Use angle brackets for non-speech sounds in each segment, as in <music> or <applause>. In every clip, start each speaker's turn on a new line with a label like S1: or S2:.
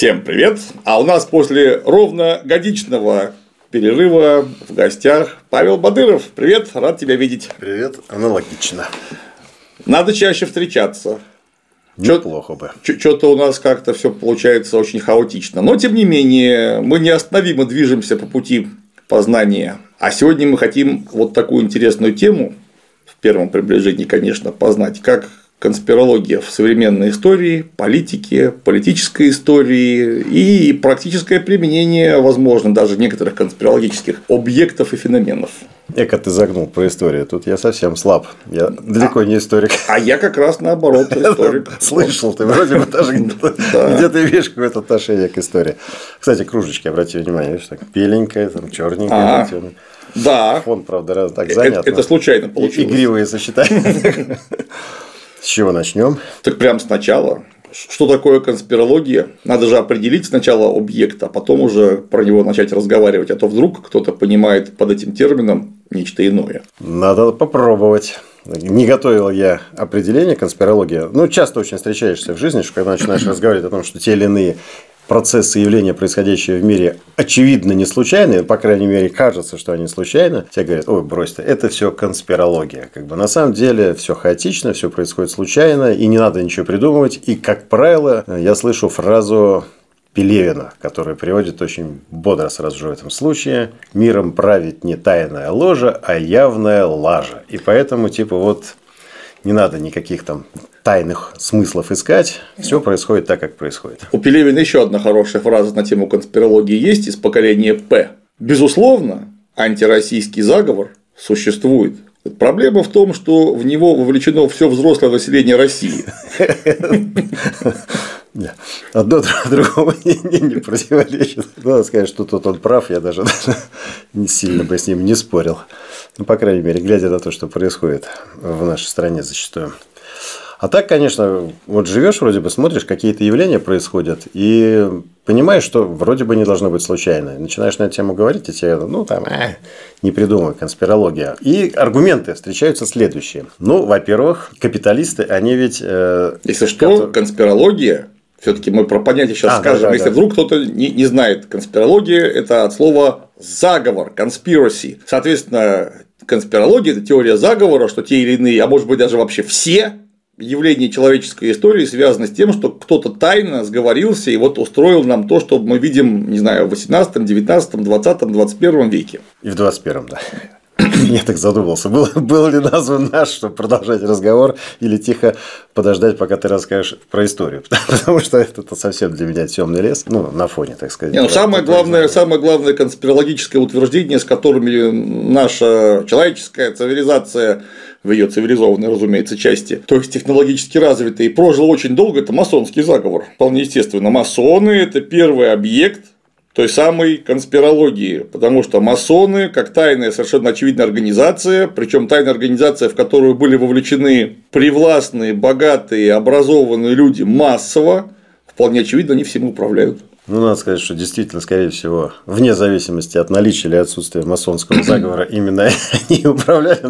S1: Всем привет! А у нас после ровно годичного перерыва в гостях Павел Бадыров. Привет, рад тебя видеть.
S2: Привет, аналогично.
S1: Надо чаще встречаться.
S2: Неплохо бы.
S1: Что-то у нас как-то все получается очень хаотично. Но тем не менее, мы неостановимо движемся по пути познания. А сегодня мы хотим вот такую интересную тему в первом приближении, конечно, познать, как конспирология в современной истории, политике, политической истории и практическое применение, возможно, даже некоторых конспирологических объектов и феноменов.
S2: Эко ты загнул про историю. Тут я совсем слаб. Я далеко а, не историк.
S1: А я как раз наоборот <laughs> историк.
S2: Слышал, ты вроде бы даже <laughs> где-то видишь какое-то отношение к истории. Кстати, кружечки, обрати внимание, видишь, так беленькая, там черненькая.
S1: Да.
S2: Фон, правда, так занят.
S1: Это случайно получилось.
S2: Игривые сочетания. <laughs> С чего начнем?
S1: Так прям сначала. Что такое конспирология? Надо же определить сначала объект, а потом уже про него начать разговаривать, а то вдруг кто-то понимает под этим термином нечто иное.
S2: Надо попробовать. Не готовил я определение конспирологии. Ну, часто очень встречаешься в жизни, что когда начинаешь <clears throat> разговаривать о том, что те или иные процессы явления, происходящие в мире, очевидно не случайные, по крайней мере, кажется, что они случайны, все говорят, ой, брось ты, это все конспирология. Как бы на самом деле все хаотично, все происходит случайно, и не надо ничего придумывать. И, как правило, я слышу фразу Пелевина, который приводит очень бодро сразу же в этом случае. Миром правит не тайная ложа, а явная лажа. И поэтому, типа, вот не надо никаких там тайных смыслов искать, все происходит так, как происходит.
S1: У Пелевина еще одна хорошая фраза на тему конспирологии есть из поколения П. Безусловно, антироссийский заговор существует. Проблема в том, что в него вовлечено все взрослое население России. <laughs>
S2: Одно другому не, противоречит. Надо сказать, что тут он прав, я даже, даже <laughs> не сильно бы с ним не спорил. Ну, по крайней мере, глядя на то, что происходит в нашей стране зачастую. А так, конечно, вот живешь вроде бы, смотришь, какие-то явления происходят, и понимаешь, что вроде бы не должно быть случайно. Начинаешь на эту тему говорить, и тебе, ну, там, э, не придумай, конспирология. И аргументы встречаются следующие. Ну, во-первых, капиталисты, они ведь... Э,
S1: Если что, которые... конспирология все-таки мы про понятие сейчас а, скажем. Да, да, Если да. вдруг кто-то не, не знает, конспирология это от слова заговор, conspiracy. Соответственно, конспирология это теория заговора, что те или иные, а может быть даже вообще все явления человеческой истории связаны с тем, что кто-то тайно сговорился и вот устроил нам то, что мы видим, не знаю, в 18, 19, 20, 21 веке.
S2: И в 21, да. <coughs> Я так задумался, был, был ли назван наш, чтобы продолжать разговор, или тихо подождать, пока ты расскажешь про историю. <laughs> Потому что это совсем для меня темный лес, ну, на фоне, так сказать.
S1: Не, ну, самое, главное, самое главное конспирологическое утверждение, с которыми наша человеческая цивилизация в ее цивилизованной, разумеется, части, то есть технологически развитая и прожила очень долго, это масонский заговор. Вполне естественно. Масоны – это первый объект той самой конспирологии, потому что масоны, как тайная совершенно очевидная организация, причем тайная организация, в которую были вовлечены привластные, богатые, образованные люди массово, вполне очевидно, они всем управляют.
S2: Ну, надо сказать, что действительно, скорее всего, вне зависимости от наличия или отсутствия масонского заговора, именно они управляли.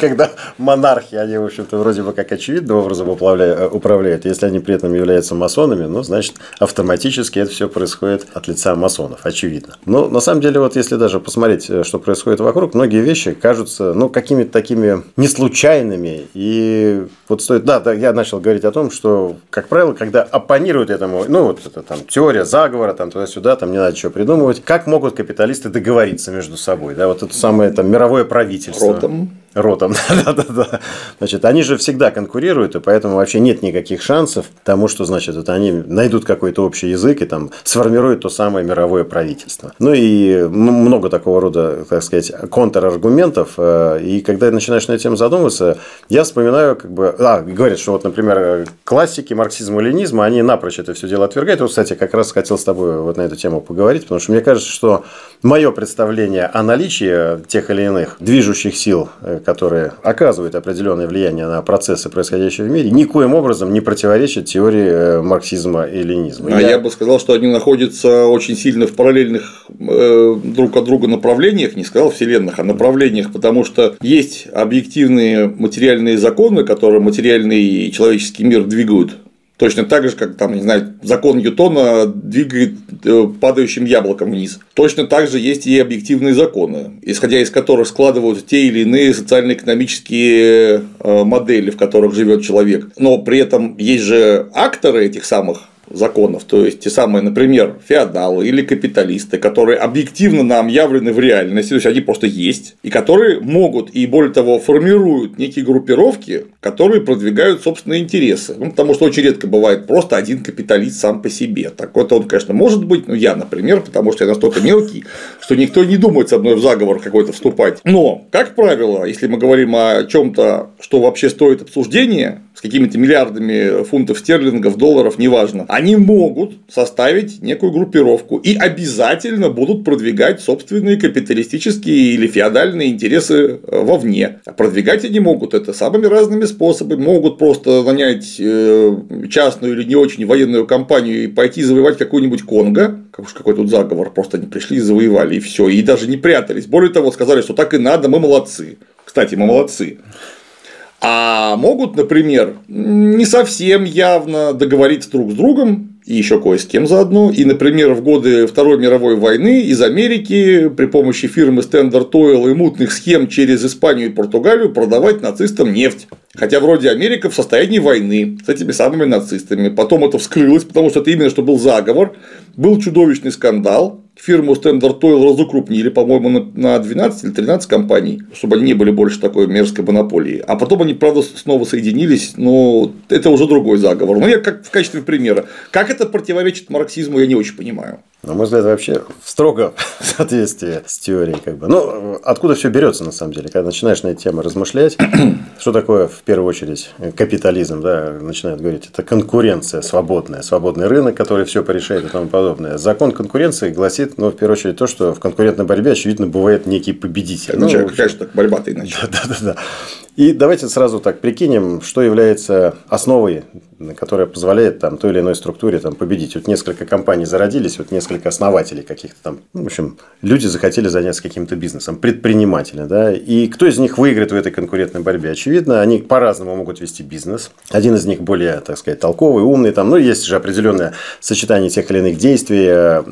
S2: Когда монархи, они, в общем-то, вроде бы как очевидным образом управляют. Если они при этом являются масонами, ну, значит, автоматически это все происходит от лица масонов, очевидно. Но на самом деле, вот если даже посмотреть, э, что происходит вокруг, многие вещи кажутся, ну, какими-то такими неслучайными. И вот стоит, да, да, я начал говорить о том, что, как правило, когда оппонируют этому, ну, вот это там теория заговора, там туда-сюда, там не надо чего придумывать. Как могут капиталисты договориться между собой? Да, вот это самое там мировое правительство.
S1: Ротом.
S2: Ротом. <laughs> Значит, они же всегда конкурируют, и поэтому вообще нет никаких шансов тому, что, значит, вот они найдут какой-то общий язык и там сформируют то самое мировое правительство. Ну и много такого рода, так сказать, контраргументов. Э, и когда начинаешь на эту задумываться, я вспоминаю, как бы, а, говорят, что вот, например, классики марксизма и ленизма, они напрочь это все дело отвергают. Вот, кстати, как раз хотел с тобой вот на эту тему поговорить, потому что мне кажется, что мое представление о наличии тех или иных движущих сил э, которые оказывают определенное влияние на процессы, происходящие в мире, никоим образом не противоречат теории э, марксизма и ленизма.
S1: А я... я бы сказал, что они находятся очень сильно в параллельных э, друг от друга направлениях, не сказал вселенных, а направлениях, потому что есть объективные материальные законы, которые материальный человеческий мир двигают Точно так же, как там, не знаю, закон Ньютона двигает э, падающим яблоком вниз. Точно так же есть и объективные законы, исходя из которых складываются те или иные социально-экономические э, модели, в которых живет человек. Но при этом есть же акторы этих самых законов, то есть те самые, например, феодалы или капиталисты, которые объективно нам явлены в реальности, то есть они просто есть, и которые могут и более того формируют некие группировки, которые продвигают собственные интересы. Ну, потому что очень редко бывает просто один капиталист сам по себе. Так вот он, конечно, может быть, ну я, например, потому что я настолько мелкий, что никто не думает со мной в заговор какой-то вступать. Но, как правило, если мы говорим о чем-то, что вообще стоит обсуждения, с какими-то миллиардами фунтов стерлингов, долларов, неважно, они могут составить некую группировку и обязательно будут продвигать собственные капиталистические или феодальные интересы э, вовне. А продвигать они могут это самыми разными способами. Могут просто нанять э, частную или не очень военную компанию и пойти завоевать какую-нибудь Конго, как уж какой тут заговор, просто они пришли и завоевали, и все, и даже не прятались. Более того, сказали, что так и надо, мы молодцы. Кстати, мы молодцы. А могут, например, не совсем явно договориться друг с другом и еще кое с кем заодно. И, например, в годы Второй мировой войны из Америки при помощи фирмы Standard Oil и мутных схем через Испанию и Португалию продавать нацистам нефть. Хотя вроде Америка в состоянии войны с этими самыми нацистами. Потом это вскрылось, потому что это именно что был заговор. Был чудовищный скандал фирму Standard Oil разукрупнили, по-моему, на 12 или 13 компаний, чтобы они не были больше такой мерзкой монополии. А потом они, правда, снова соединились, но это уже другой заговор. Но я как в качестве примера. Как это противоречит марксизму, я не очень понимаю.
S2: На мой взгляд, вообще строго в <laughs> соответствии с теорией. Как бы. Ну, откуда все берется на самом деле? Когда начинаешь на эти темы размышлять, <clears throat> что такое в первую очередь капитализм, да, начинают говорить, это конкуренция свободная, свободный рынок, который все порешает и тому подобное. Закон конкуренции гласит, ну, в первую очередь, то, что в конкурентной борьбе, очевидно, бывает некий победитель.
S1: Ну,
S2: ну,
S1: какая же так борьба-то иначе? <laughs>
S2: Да, да, да. И давайте сразу так прикинем, что является основой, которая позволяет там, той или иной структуре там, победить. Вот несколько компаний зародились, вот несколько основателей каких-то там. Ну, в общем, люди захотели заняться каким-то бизнесом, предприниматели. Да? И кто из них выиграет в этой конкурентной борьбе? Очевидно, они по-разному могут вести бизнес. Один из них более, так сказать, толковый, умный. Там, ну, есть же определенное сочетание тех или иных действий, э,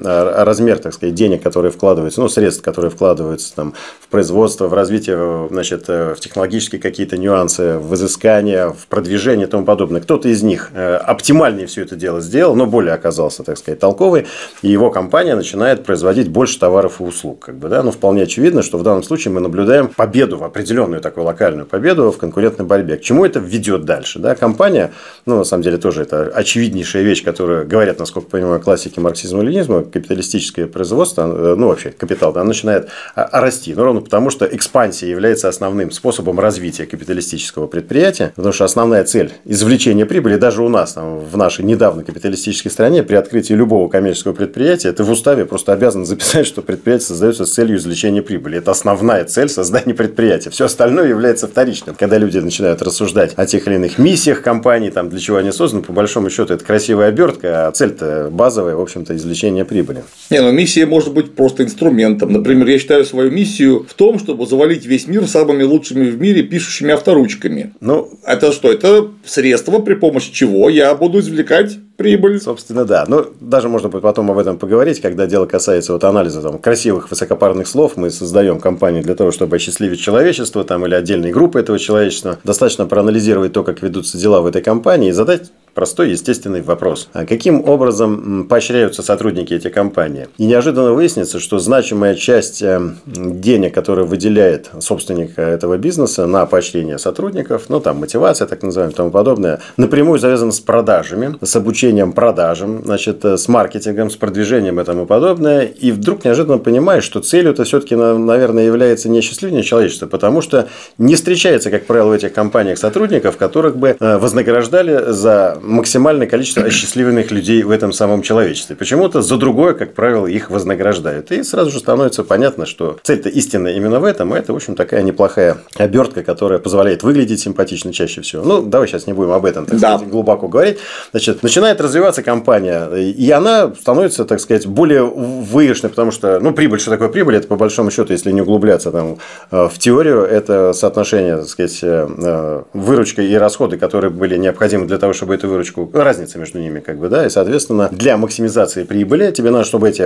S2: размер, так сказать, денег, которые вкладываются, ну, средств, которые вкладываются там, в производство, в развитие, значит, э, в технологические какие-то нюансы, в изыскание, в продвижение и тому подобное. Кто-то из них э, оптимальнее все это дело сделал, но более оказался, так сказать, толковый, и его компания начинает производить больше товаров и услуг. Как бы, да? Но вполне очевидно, что в данном случае мы наблюдаем победу, определенную такую локальную победу в конкурентной борьбе. К чему это ведет дальше? Да? Компания, ну, на самом деле, тоже это очевиднейшая вещь, которую говорят, насколько понимаю, классики марксизма-ленизма, капиталистическое производство, э, ну, вообще капитал, да, начинает а, расти. Ну, ровно потому, что экспансия является основным способом развития капиталистического предприятия, потому что основная цель извлечения прибыли даже у нас, там, в нашей недавно капиталистической стране, при открытии любого коммерческого предприятия, ты в уставе просто обязан записать, что предприятие создается с целью извлечения прибыли. Это основная цель создания предприятия. Все остальное является вторичным. Когда люди начинают рассуждать о тех или иных миссиях компании, там, для чего они созданы, по большому счету, это красивая обертка, а цель-то базовая, в общем-то, извлечение прибыли.
S1: Не, ну миссия может быть просто инструментом. Например, я считаю свою миссию в том, чтобы завалить весь мир самыми лучшими в мире пишущими авторучками. Ну, это что? Это средство, при помощи чего я буду извлекать прибыль.
S2: Собственно, да. Ну, даже можно будет потом об этом поговорить, когда дело касается вот анализа там, красивых высокопарных слов. Мы создаем компанию для того, чтобы осчастливить человечество там, или отдельные группы этого человечества. Достаточно проанализировать то, как ведутся дела в этой компании и задать простой естественный вопрос. А каким образом поощряются сотрудники этой компании? И неожиданно выяснится, что значимая часть э, денег, которые выделяет собственник этого бизнеса на поощрение сотрудников, ну там мотивация, так называемая, и тому подобное, напрямую завязана с продажами, с обучением продажам, значит, э, с маркетингом, с продвижением и тому подобное. И вдруг неожиданно понимаешь, что целью это все-таки, наверное, является не осчастливление человечества, потому что не встречается, как правило, в этих компаниях сотрудников, которых бы э, вознаграждали за максимальное количество осчастливленных людей в этом самом человечестве. Почему-то за другое, как правило, их вознаграждают. И сразу же становится понятно, что цель-то истинная именно в этом, и это, в общем, такая неплохая обертка, которая позволяет выглядеть симпатично чаще всего. Ну, давай сейчас не будем об этом, так да. сказать, глубоко говорить. Значит, начинает развиваться компания, и она становится, так сказать, более выигрышной, потому что, ну, прибыль, что такое прибыль, это по большому счету, если не углубляться там э, в теорию, это соотношение, так сказать, э, э, выручка и расходы, которые были необходимы для того, чтобы эту выручку, разница между ними, как бы, да, и, соответственно, для максимизации прибыли тебе надо, чтобы эти,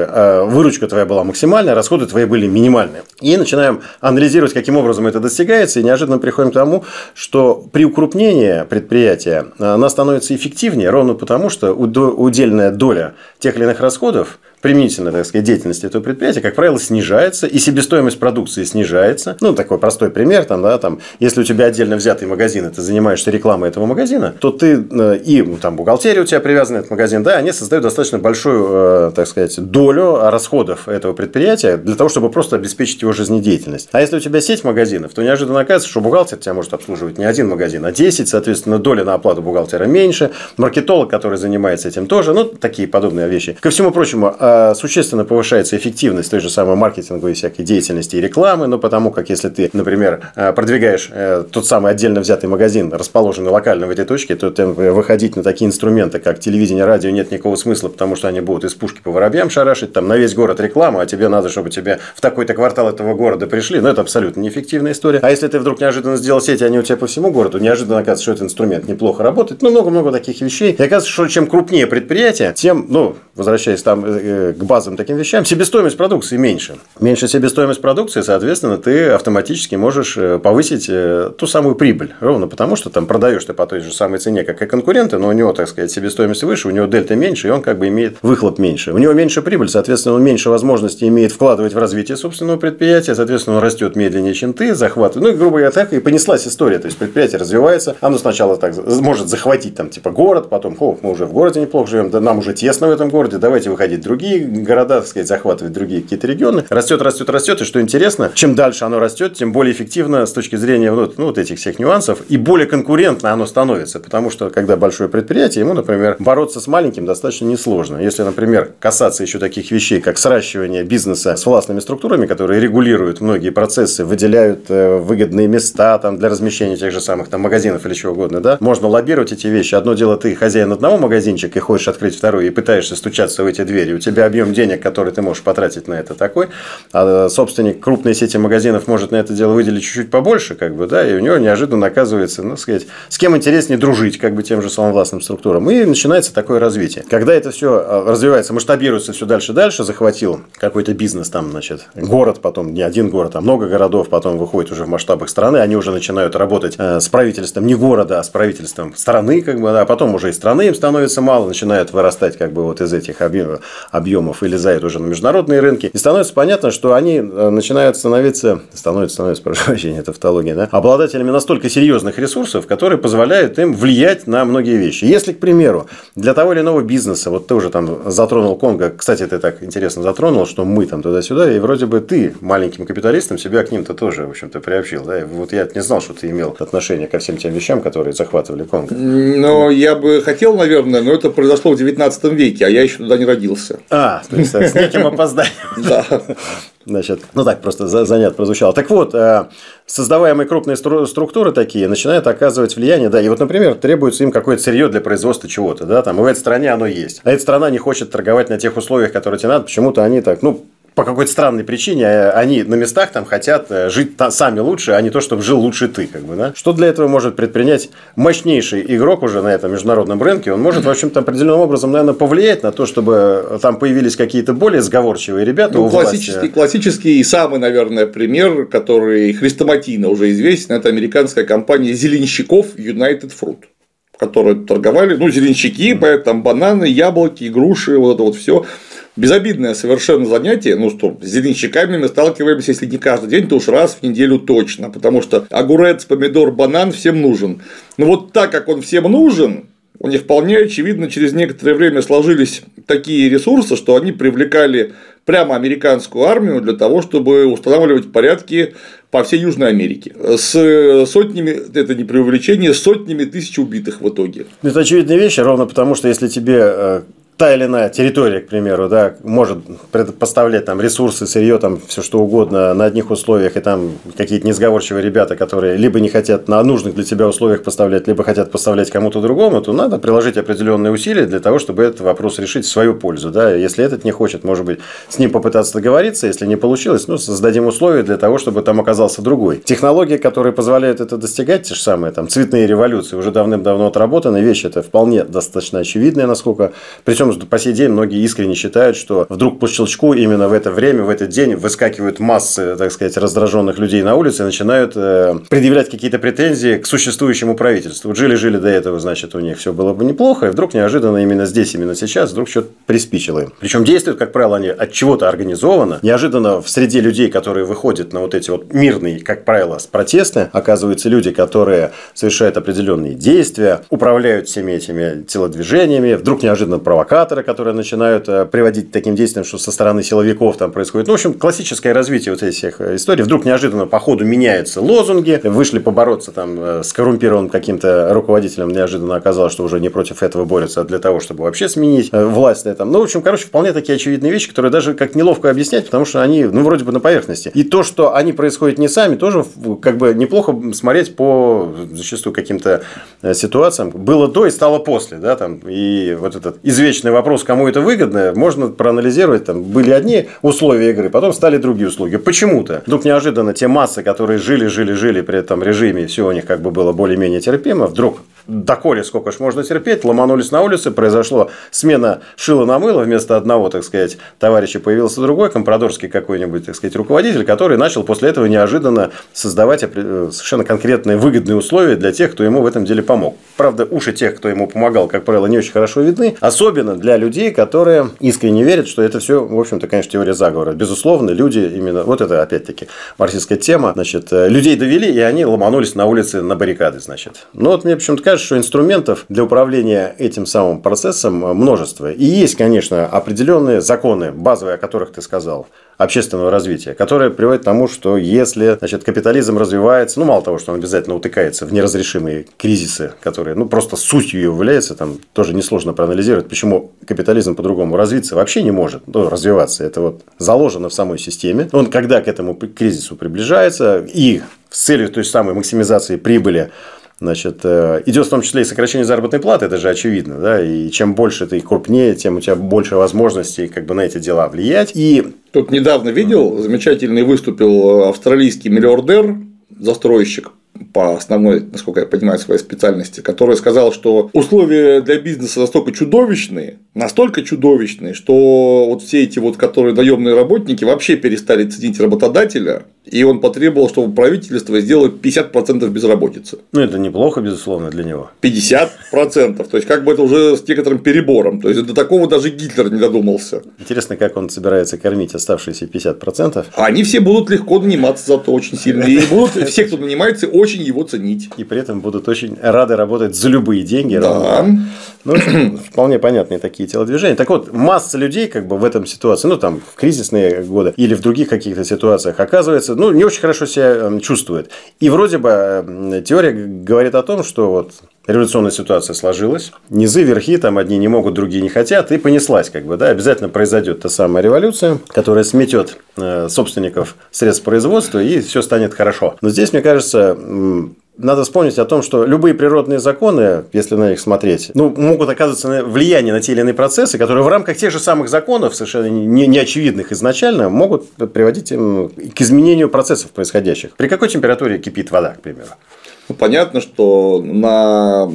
S2: выручка твоя была максимальная, расходы твои были минимальные. И начинаем анализировать, каким образом это достигается, и неожиданно приходим к тому, что при укрупнении предприятия она становится эффективнее, ровно потому, что удельная доля тех или иных расходов применительно, так сказать, деятельности этого предприятия, как правило, снижается, и себестоимость продукции снижается. Ну, такой простой пример, там, да, там, если у тебя отдельно взятый магазин, и ты занимаешься рекламой этого магазина, то ты э, и ну, там бухгалтерия у тебя привязана этот магазин, да, они создают достаточно большую, э, так сказать, долю расходов этого предприятия для того, чтобы просто обеспечить его жизнедеятельность. А если у тебя сеть магазинов, то неожиданно оказывается, что бухгалтер тебя может обслуживать не один магазин, а 10, соответственно, доля на оплату бухгалтера меньше, маркетолог, который занимается этим тоже, ну, такие подобные вещи. Ко всему прочему, а, существенно повышается эффективность той же самой маркетинговой всякой деятельности и рекламы, но потому как если ты, например, э, продвигаешь э, тот самый отдельно взятый магазин, расположенный локально в этой точке, то ты выходить на такие инструменты, как телевидение, радио, нет никакого смысла, потому что они будут из пушки по воробьям шарашить, там на весь город реклама, а тебе надо, чтобы тебе в такой-то квартал этого города пришли. Но это абсолютно неэффективная история. А если ты вдруг неожиданно сделал сети, они у тебя по всему городу, неожиданно оказывается, что этот инструмент неплохо работает. Ну, много-много таких вещей. И оказывается, что чем крупнее предприятие, тем, ну, возвращаясь там к базовым таким вещам, себестоимость продукции меньше. Меньше себестоимость продукции, соответственно, ты автоматически можешь э, повысить э, ту самую прибыль. Ровно потому, что там продаешь ты по той же самой цене, как и конкуренты, но у него, так сказать, себестоимость выше, у него дельта меньше, и он как бы имеет выхлоп меньше. У него меньше прибыль, соответственно, он меньше возможностей имеет вкладывать в развитие собственного предприятия, соответственно, он растет медленнее, чем ты, захватывает. Ну, и, грубо говоря, так и понеслась история. То есть, предприятие развивается, оно сначала так может захватить там типа город, потом, о, мы уже в городе неплохо живем, да нам уже тесно в этом городе, давайте выходить в другие города, так сказать, захватывать другие какие-то регионы. Растет, растет, растет. И что интересно, чем дальше оно растет, тем более эффективно с точки зрения ну, ну, вот этих всех нюансов и более конкурентно оно становится. Потому что, когда большое предприятие, ему, например, бороться с маленьким достаточно несложно. Если, например, касаться еще таких вещей, как сращивание бизнеса с властными структурами, которые регулируют многие процессы, выделяют э, выгодные места там, для размещения тех же самых там, магазинов или чего угодно, да, можно лоббировать эти вещи. Одно дело, ты хозяин одного магазинчика и хочешь открыть второй и пытаешься стучаться в эти двери. У тебя объем денег, который ты можешь потратить на это такой, а собственник крупной сети магазинов может на это дело выделить чуть-чуть побольше, как бы, да, и у него неожиданно оказывается, ну, сказать, с кем интереснее дружить, как бы, тем же самым властным структурам. И начинается такое развитие. Когда это все а, развивается, масштабируется все дальше дальше, захватил какой-то бизнес там, значит, город, потом не один город, а много городов, потом выходит уже в масштабах страны, они уже начинают работать э, с правительством не города, а с правительством страны, как бы, да, а потом уже и страны им становится мало, начинают вырастать, как бы, вот из этих объемов или за это уже на международные рынки. И становится понятно, что они э, начинают становиться, становятся, становятся, <laughs> прошу прощения, это тавтология, да, обладателями настолько серьезных ресурсов, которые позволяют им влиять на многие вещи. Если, к примеру, для того или иного бизнеса, вот ты уже там затронул Конго, кстати, ты так интересно затронул, что мы там туда-сюда, и вроде бы ты маленьким капиталистом себя к ним-то тоже, в общем-то, приобщил. Да? И вот я не знал, что ты имел отношение ко всем тем вещам, которые захватывали Конго.
S1: Но я бы хотел, наверное, но это произошло в 19 веке, а я еще туда не родился.
S2: А, то есть с неким опозданием. <laughs> Да. Значит, ну так просто занят прозвучало. Так вот, э, создаваемые крупные структуры такие начинают оказывать влияние, да, и вот, например, требуется им какое-то сырье для производства чего-то, да, там, и в этой стране оно есть. А эта страна не хочет торговать на тех условиях, которые тебе надо, почему-то они так, ну, по какой-то странной причине э, они на местах там хотят э, жить сами лучше, а не то, чтобы жил лучше ты, как бы, да? Что для этого может предпринять мощнейший игрок уже на этом международном рынке? Он может, в общем-то, определенным образом, наверное, повлиять на то, чтобы там появились какие-то более сговорчивые ребята
S1: ну, классический, власти. классический и самый, наверное, пример, который хрестоматийно уже известен, это американская компания зеленщиков United Fruit которые торговали, ну, зеленщики, поэтому бананы, яблоки, груши, вот это вот все безобидное совершенно занятие, ну что, с зеленщиками мы сталкиваемся, если не каждый день, то уж раз в неделю точно, потому что огурец, помидор, банан всем нужен. Но вот так как он всем нужен, у них вполне очевидно через некоторое время сложились такие ресурсы, что они привлекали прямо американскую армию для того, чтобы устанавливать порядки по всей Южной Америке. С сотнями, это не преувеличение, сотнями тысяч убитых в итоге.
S2: Это очевидная вещь, ровно потому, что если тебе э, та или иная территория, к примеру, да, может поставлять там ресурсы, сырье, там все что угодно на одних условиях, и там какие-то несговорчивые ребята, которые либо не хотят на нужных для тебя условиях поставлять, либо хотят поставлять кому-то другому, то надо приложить определенные усилия для того, чтобы этот вопрос решить в свою пользу. Да? Если этот не хочет, может быть, с ним попытаться договориться, если не получилось, ну, создадим условия для того, чтобы там оказался другой. Технологии, которые позволяют это достигать, те же самые там цветные революции, уже давным-давно отработаны, вещь это вполне достаточно очевидная, насколько, причем по сей день многие искренне считают, что вдруг по щелчку именно в это время, в этот день выскакивают массы, так сказать, раздраженных людей на улице и начинают э, предъявлять какие-то претензии к существующему правительству. Жили-жили до этого, значит, у них все было бы неплохо, и вдруг неожиданно именно здесь, именно сейчас, вдруг что-то приспичило им. Причем действуют, как правило, они от чего-то организованно. Неожиданно в среде людей, которые выходят на вот эти вот мирные, как правило, протесты, оказываются люди, которые совершают определенные действия, управляют всеми этими телодвижениями, вдруг неожиданно провокация провокаторы, которые начинают э, приводить к таким действиям, что со стороны силовиков там происходит. Ну, в общем, классическое развитие вот этих всех э, историй. Вдруг неожиданно по ходу меняются лозунги, вышли побороться там э, с коррумпированным каким-то руководителем, неожиданно оказалось, что уже не против этого борются, а для того, чтобы вообще сменить власть на этом. Ну, в общем, короче, вполне такие очевидные вещи, которые даже как неловко объяснять, потому что они, ну, вроде бы на поверхности. И то, что они происходят не сами, тоже как бы неплохо смотреть по зачастую каким-то ситуациям. Было до и стало после, да, там, и вот этот извечный вопрос, кому это выгодно, можно проанализировать. Там были одни условия игры, потом стали другие услуги. Почему-то. Вдруг неожиданно те массы, которые жили, жили, жили при этом режиме, все у них как бы было более-менее терпимо, вдруг доколе сколько ж можно терпеть, ломанулись на улице, произошло смена шила на мыло, вместо одного, так сказать, товарища появился другой, компрадорский какой-нибудь, так сказать, руководитель, который начал после этого неожиданно создавать совершенно конкретные выгодные условия для тех, кто ему в этом деле помог. Правда, уши тех, кто ему помогал, как правило, не очень хорошо видны, особенно для людей, которые искренне верят, что это все, в общем-то, конечно, теория заговора. Безусловно, люди именно, вот это опять-таки марксистская тема, значит, э, людей довели, и они ломанулись на улице на баррикады, значит. Ну, вот мне почему-то кажется, что инструментов для управления этим самым процессом множество. И есть, конечно, определенные законы, базовые, о которых ты сказал общественного развития, которое приводит к тому, что если значит, капитализм развивается, ну, мало того, что он обязательно утыкается в неразрешимые кризисы, которые, ну, просто сутью являются, там тоже несложно проанализировать, почему капитализм по-другому развиться вообще не может, ну, развиваться. Это вот заложено в самой системе. Он, когда к этому кризису приближается, и с целью той самой максимизации прибыли Значит, э, идет в том числе и сокращение заработной платы, это же очевидно, да, и чем больше ты крупнее, тем у тебя больше возможностей как бы на эти дела влиять. И
S1: Тут недавно видел, замечательный выступил австралийский миллиардер, застройщик, по основной, насколько я понимаю, своей специальности, который сказал, что условия для бизнеса настолько чудовищные, настолько чудовищные, что вот все эти вот, которые наемные работники, вообще перестали ценить работодателя, и он потребовал, чтобы правительство сделало 50% безработицы.
S2: Ну, это неплохо, безусловно, для него.
S1: 50%. То есть, как бы это уже с некоторым перебором. То есть, до такого даже Гитлер не додумался.
S2: Интересно, как он собирается кормить оставшиеся 50%.
S1: Они все будут легко наниматься зато очень сильно. И будут все, кто нанимается, очень его ценить.
S2: И при этом будут очень рады работать за любые деньги.
S1: Да.
S2: Ну, <coughs> вполне понятные такие телодвижения. Так вот, масса людей как бы в этом ситуации, ну, там, в кризисные годы или в других каких-то ситуациях оказывается, ну, не очень хорошо себя эм, чувствует. И вроде бы эм, теория говорит о том, что вот революционная ситуация сложилась, низы, верхи, там одни не могут, другие не хотят, и понеслась, как бы, да, обязательно произойдет та самая революция, которая сметет э, собственников средств производства, и все станет хорошо. Но здесь, мне кажется, надо вспомнить о том, что любые природные законы, если на них смотреть, ну, могут оказываться на влияние на те или иные процессы, которые в рамках тех же самых законов, совершенно не, не очевидных изначально, могут приводить к изменению процессов происходящих. При какой температуре кипит вода, к примеру?
S1: Ну, понятно, что на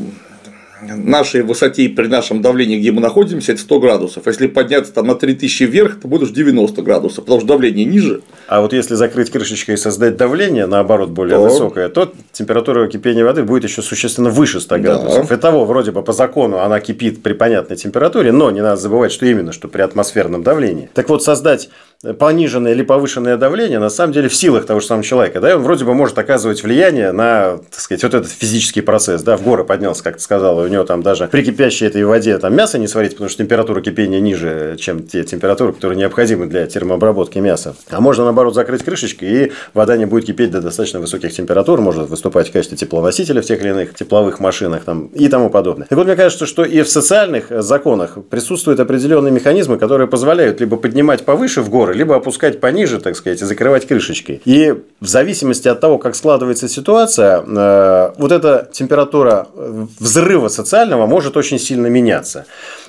S1: нашей высоте и при нашем давлении, где мы находимся, это 100 градусов. Если подняться там на 3000 вверх, то будешь 90 градусов, потому что давление ниже.
S2: А вот если закрыть крышечкой и создать давление, наоборот, более то... высокое, то температура кипения воды будет еще существенно выше 100 градусов. Да. И того, вроде бы по закону она кипит при понятной температуре, но не надо забывать, что именно, что при атмосферном давлении. Так вот, создать пониженное или повышенное давление на самом деле в силах того же самого человека. Да, и он вроде бы может оказывать влияние на, так сказать, вот этот физический процесс. Да, в горы поднялся, как ты сказал, у него там даже при кипящей этой воде там мясо не сварить, потому что температура кипения ниже, чем те температуры, которые необходимы для термообработки мяса. А можно, наоборот, закрыть крышечкой, и вода не будет кипеть до достаточно высоких температур, может выступать в качестве теплоносителя в тех или иных тепловых машинах там, и тому подобное. Так вот, мне кажется, что и в социальных законах присутствуют определенные механизмы, которые позволяют либо поднимать повыше в горы, либо опускать пониже, так сказать, и закрывать крышечкой. И в зависимости от того, как складывается ситуация, э, вот эта температура взрыва социального может очень сильно меняться.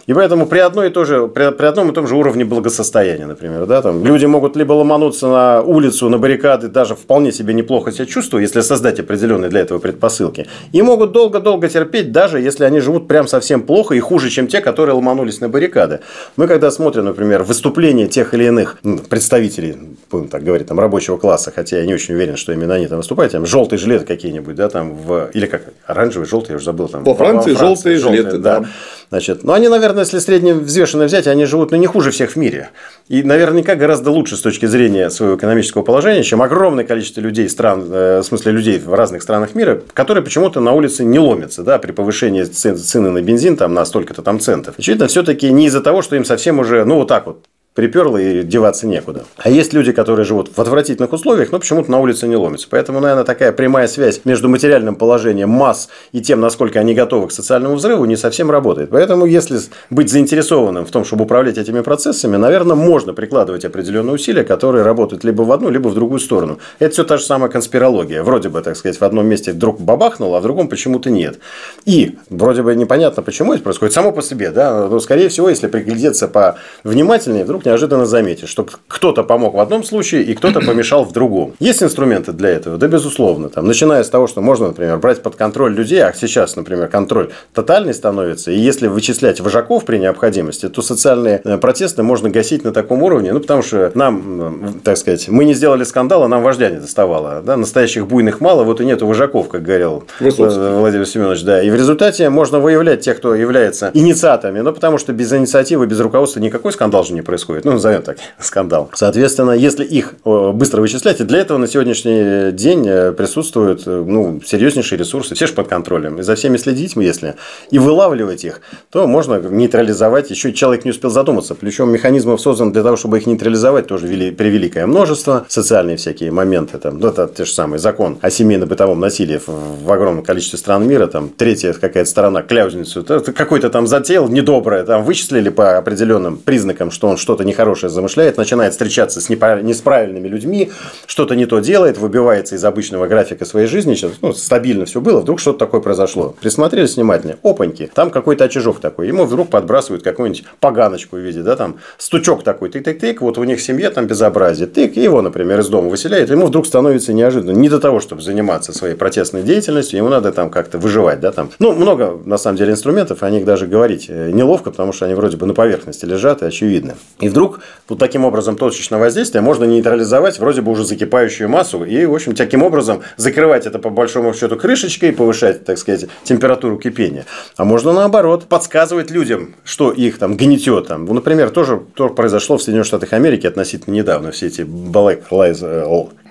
S2: И поэтому при, одной и той же, при, при одном и том же уровне благосостояния, например, да, там, люди могут либо ломануться на улицу, на баррикады, даже вполне себе неплохо себя чувствуют, если создать определенные для этого предпосылки, и могут долго-долго терпеть, даже если они живут прям совсем плохо и хуже, чем те, которые ломанулись на баррикады. Мы когда смотрим, например, выступления тех или иных ну, представителей, будем так говорить, там, рабочего класса, хотя я не очень уверен, что именно они там выступают, там, желтые жилеты какие-нибудь, да, там, в... или как, оранжевый, желтый, я уже забыл. Там,
S1: Во Франции, во Франции желтые, желтые жилеты, да. да.
S2: Значит, ну, они, наверное, если средневзвешенно взять, они живут, ну, не хуже всех в мире. И наверняка гораздо лучше с точки зрения своего экономического положения, чем огромное количество людей стран, э, в смысле людей в разных странах мира, которые почему-то на улице не ломятся, да, при повышении цены на бензин там на столько-то там центов. Очевидно, все-таки не из-за того, что им совсем уже, ну, вот так вот приперло и деваться некуда. А есть люди, которые живут в отвратительных условиях, но почему-то на улице не ломятся. Поэтому, наверное, такая прямая связь между материальным положением масс и тем, насколько они готовы к социальному взрыву, не совсем работает. Поэтому, если быть заинтересованным в том, чтобы управлять этими процессами, наверное, можно прикладывать определенные усилия, которые работают либо в одну, либо в другую сторону. Это все та же самая конспирология. Вроде бы, так сказать, в одном месте вдруг бабахнуло, а в другом почему-то нет. И вроде бы непонятно, почему это происходит само по себе, да, но, скорее всего, если приглядеться по внимательнее, вдруг неожиданно заметишь, что кто-то помог в одном случае и кто-то <clears throat> помешал в другом. Есть инструменты для этого? Да, безусловно. Там, начиная с того, что можно, например, брать под контроль людей, а сейчас, например, контроль тотальный становится, и если вычислять вожаков при необходимости, то социальные э, протесты можно гасить на таком уровне, ну, потому что нам, так сказать, мы не сделали скандала, нам вождя не доставало. Да? Настоящих буйных мало, вот и нету вожаков, как говорил Высоцкий. Э, Владимир Семенович. Да. И в результате можно выявлять тех, кто является инициаторами, ну, потому что без инициативы, без руководства никакой скандал же не происходит происходит. Ну, назовем так, <laughs> скандал. Соответственно, если их быстро вычислять, и для этого на сегодняшний день э, присутствуют э, ну, серьезнейшие ресурсы, все же под контролем. И за всеми следить, если и вылавливать их, то можно нейтрализовать. Еще человек не успел задуматься. Причем механизмов создан для того, чтобы их нейтрализовать, тоже превеликое множество. Социальные всякие моменты, там, ну, это те же самые закон о семейно-бытовом насилии в огромном количестве стран мира, там, третья какая-то сторона кляузницу, какой-то там затеял недоброе, там, вычислили по определенным признакам, что он что-то нехорошее замышляет, начинает встречаться с неправильными людьми, что-то не то делает, выбивается из обычного графика своей жизни, сейчас ну, стабильно все было, вдруг что-то такое произошло. Присмотрелись внимательно, опаньки, там какой-то очажок такой, ему вдруг подбрасывают какую-нибудь поганочку в виде, да, там, стучок такой, тык-тык-тык, вот у них в семье там безобразие, тык, и его, например, из дома выселяет, ему вдруг становится неожиданно, не до того, чтобы заниматься своей протестной деятельностью, ему надо там как-то выживать, да, там, ну, много, на самом деле, инструментов, о них даже говорить э, неловко, потому что они вроде бы на поверхности лежат и очевидны. И вдруг вдруг вот таким образом точечное воздействие можно нейтрализовать вроде бы уже закипающую массу и, в общем, таким образом закрывать это по большому счету крышечкой, повышать, так сказать, температуру кипения. А можно наоборот подсказывать людям, что их там гнетет. Там. Ну, например, тоже, то произошло в Соединенных Штатах Америки относительно недавно. Все эти Black Lives, э,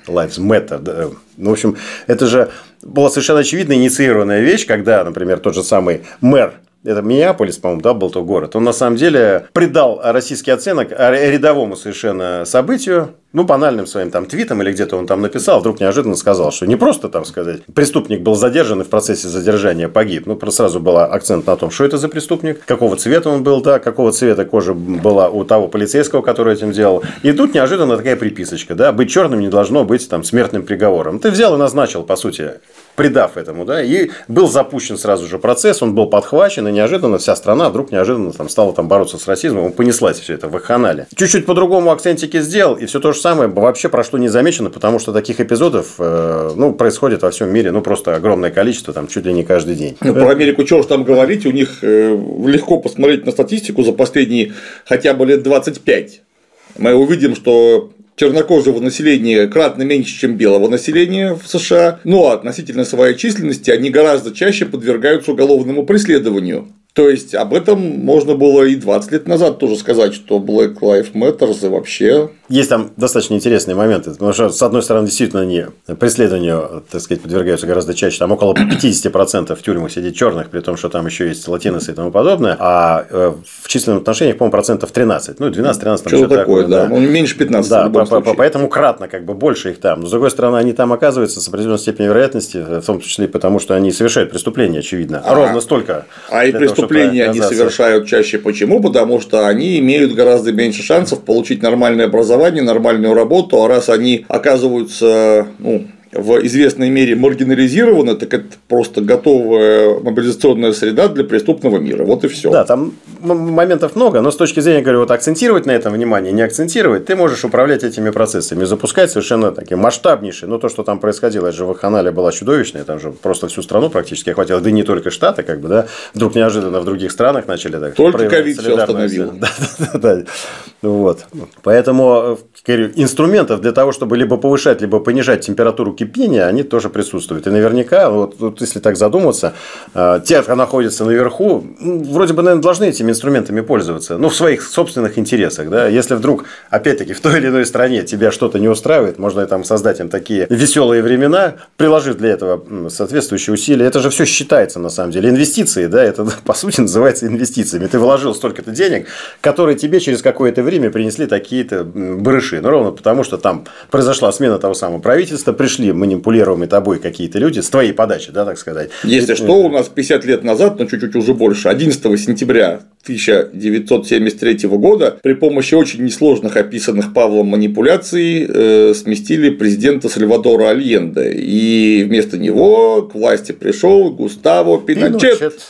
S2: Lives Matter. Ну, в общем, это же была совершенно очевидно инициированная вещь, когда, например, тот же самый мэр это Миннеаполис, по-моему, да, был тот город, он на самом деле придал российский оценок рядовому совершенно событию, ну, банальным своим там твитом или где-то он там написал, вдруг неожиданно сказал, что не просто там сказать, преступник был задержан и в процессе задержания погиб. Ну, сразу был акцент на том, что это за преступник, какого цвета он был, да, какого цвета кожа была у того полицейского, который этим делал. И тут неожиданно такая приписочка, да, быть черным не должно быть там смертным приговором. Ты взял и назначил, по сути, придав этому, да, и был запущен сразу же процесс, он был подхвачен, и неожиданно вся страна вдруг неожиданно там стала там бороться с расизмом, понеслась все это в канале. Чуть-чуть по-другому акцентики сделал, и все то же самое вообще прошло незамечено, потому что таких эпизодов, э, ну, происходит во всем мире, ну, просто огромное количество, там, чуть ли не каждый день.
S1: Ну, про Америку чего уж там говорить, у них э, легко посмотреть на статистику за последние хотя бы лет 25. Мы увидим, что чернокожего населения кратно меньше, чем белого населения в США, но относительно своей численности они гораздо чаще подвергаются уголовному преследованию. То есть об этом можно было и 20 лет назад тоже сказать, что Black Lives Matter и вообще
S2: есть там достаточно интересные моменты. Потому что, с одной стороны, действительно, они преследованию, так сказать, подвергаются гораздо чаще. Там около 50% в тюрьмах сидит черных, при том, что там еще есть латиносы и тому подобное. А э, в численных отношениях, по-моему, процентов 13. Ну, 12-13 там
S1: Что такое, такое, да. да. Ну, меньше 15
S2: Да, по -по поэтому кратно как бы больше их там. Но, с другой стороны, они там оказываются с определенной степенью вероятности, в том числе потому, что они совершают преступления, очевидно. А, Ровно столько.
S1: А и преступления того, они совершают чаще почему? Потому что они имеют гораздо меньше шансов получить нормальное образование, нормальную работу, а раз они оказываются ну, в известной мере маргинализированы, так это просто готовая мобилизационная среда для преступного мира. Вот и все.
S2: Да, там моментов много, но с точки зрения, говорю, вот акцентировать на этом внимание, не акцентировать, ты можешь управлять этими процессами, запускать совершенно такие масштабнейшие. Ну, то, что там происходило, это же в Вакханале была чудовищная, там же просто всю страну практически охватило, да и не только Штаты, как бы, да, вдруг неожиданно в других странах начали так
S1: Только ковид все остановил. <laughs>
S2: Да, да, да, да. Вот. Поэтому, говорю, инструментов для того, чтобы либо повышать, либо понижать температуру кипения, они тоже присутствуют. И наверняка, вот, вот если так задуматься, э, те, кто находится наверху, вроде бы, наверное, должны этими инструментами пользоваться, ну, в своих собственных интересах. Да? Если вдруг, опять-таки, в той или иной стране тебя что-то не устраивает, можно там создать им такие веселые времена, приложив для этого соответствующие усилия. Это же все считается, на самом деле. Инвестиции, да, это, <laughs> по сути, называется инвестициями. Ты вложил столько-то денег, которые тебе через какое-то время принесли такие-то барыши. Ну, ровно потому, что там произошла смена того самого правительства, пришли манипулируемые тобой какие-то люди с твоей подачи, да, так сказать.
S1: Если что, у нас 50 лет назад, но чуть-чуть уже больше, 11 сентября 1973 года при помощи очень несложных описанных Павлом манипуляций э, сместили президента Сальвадора Альенде. И вместо него к власти пришел Густаво Пиночет. Пиночет.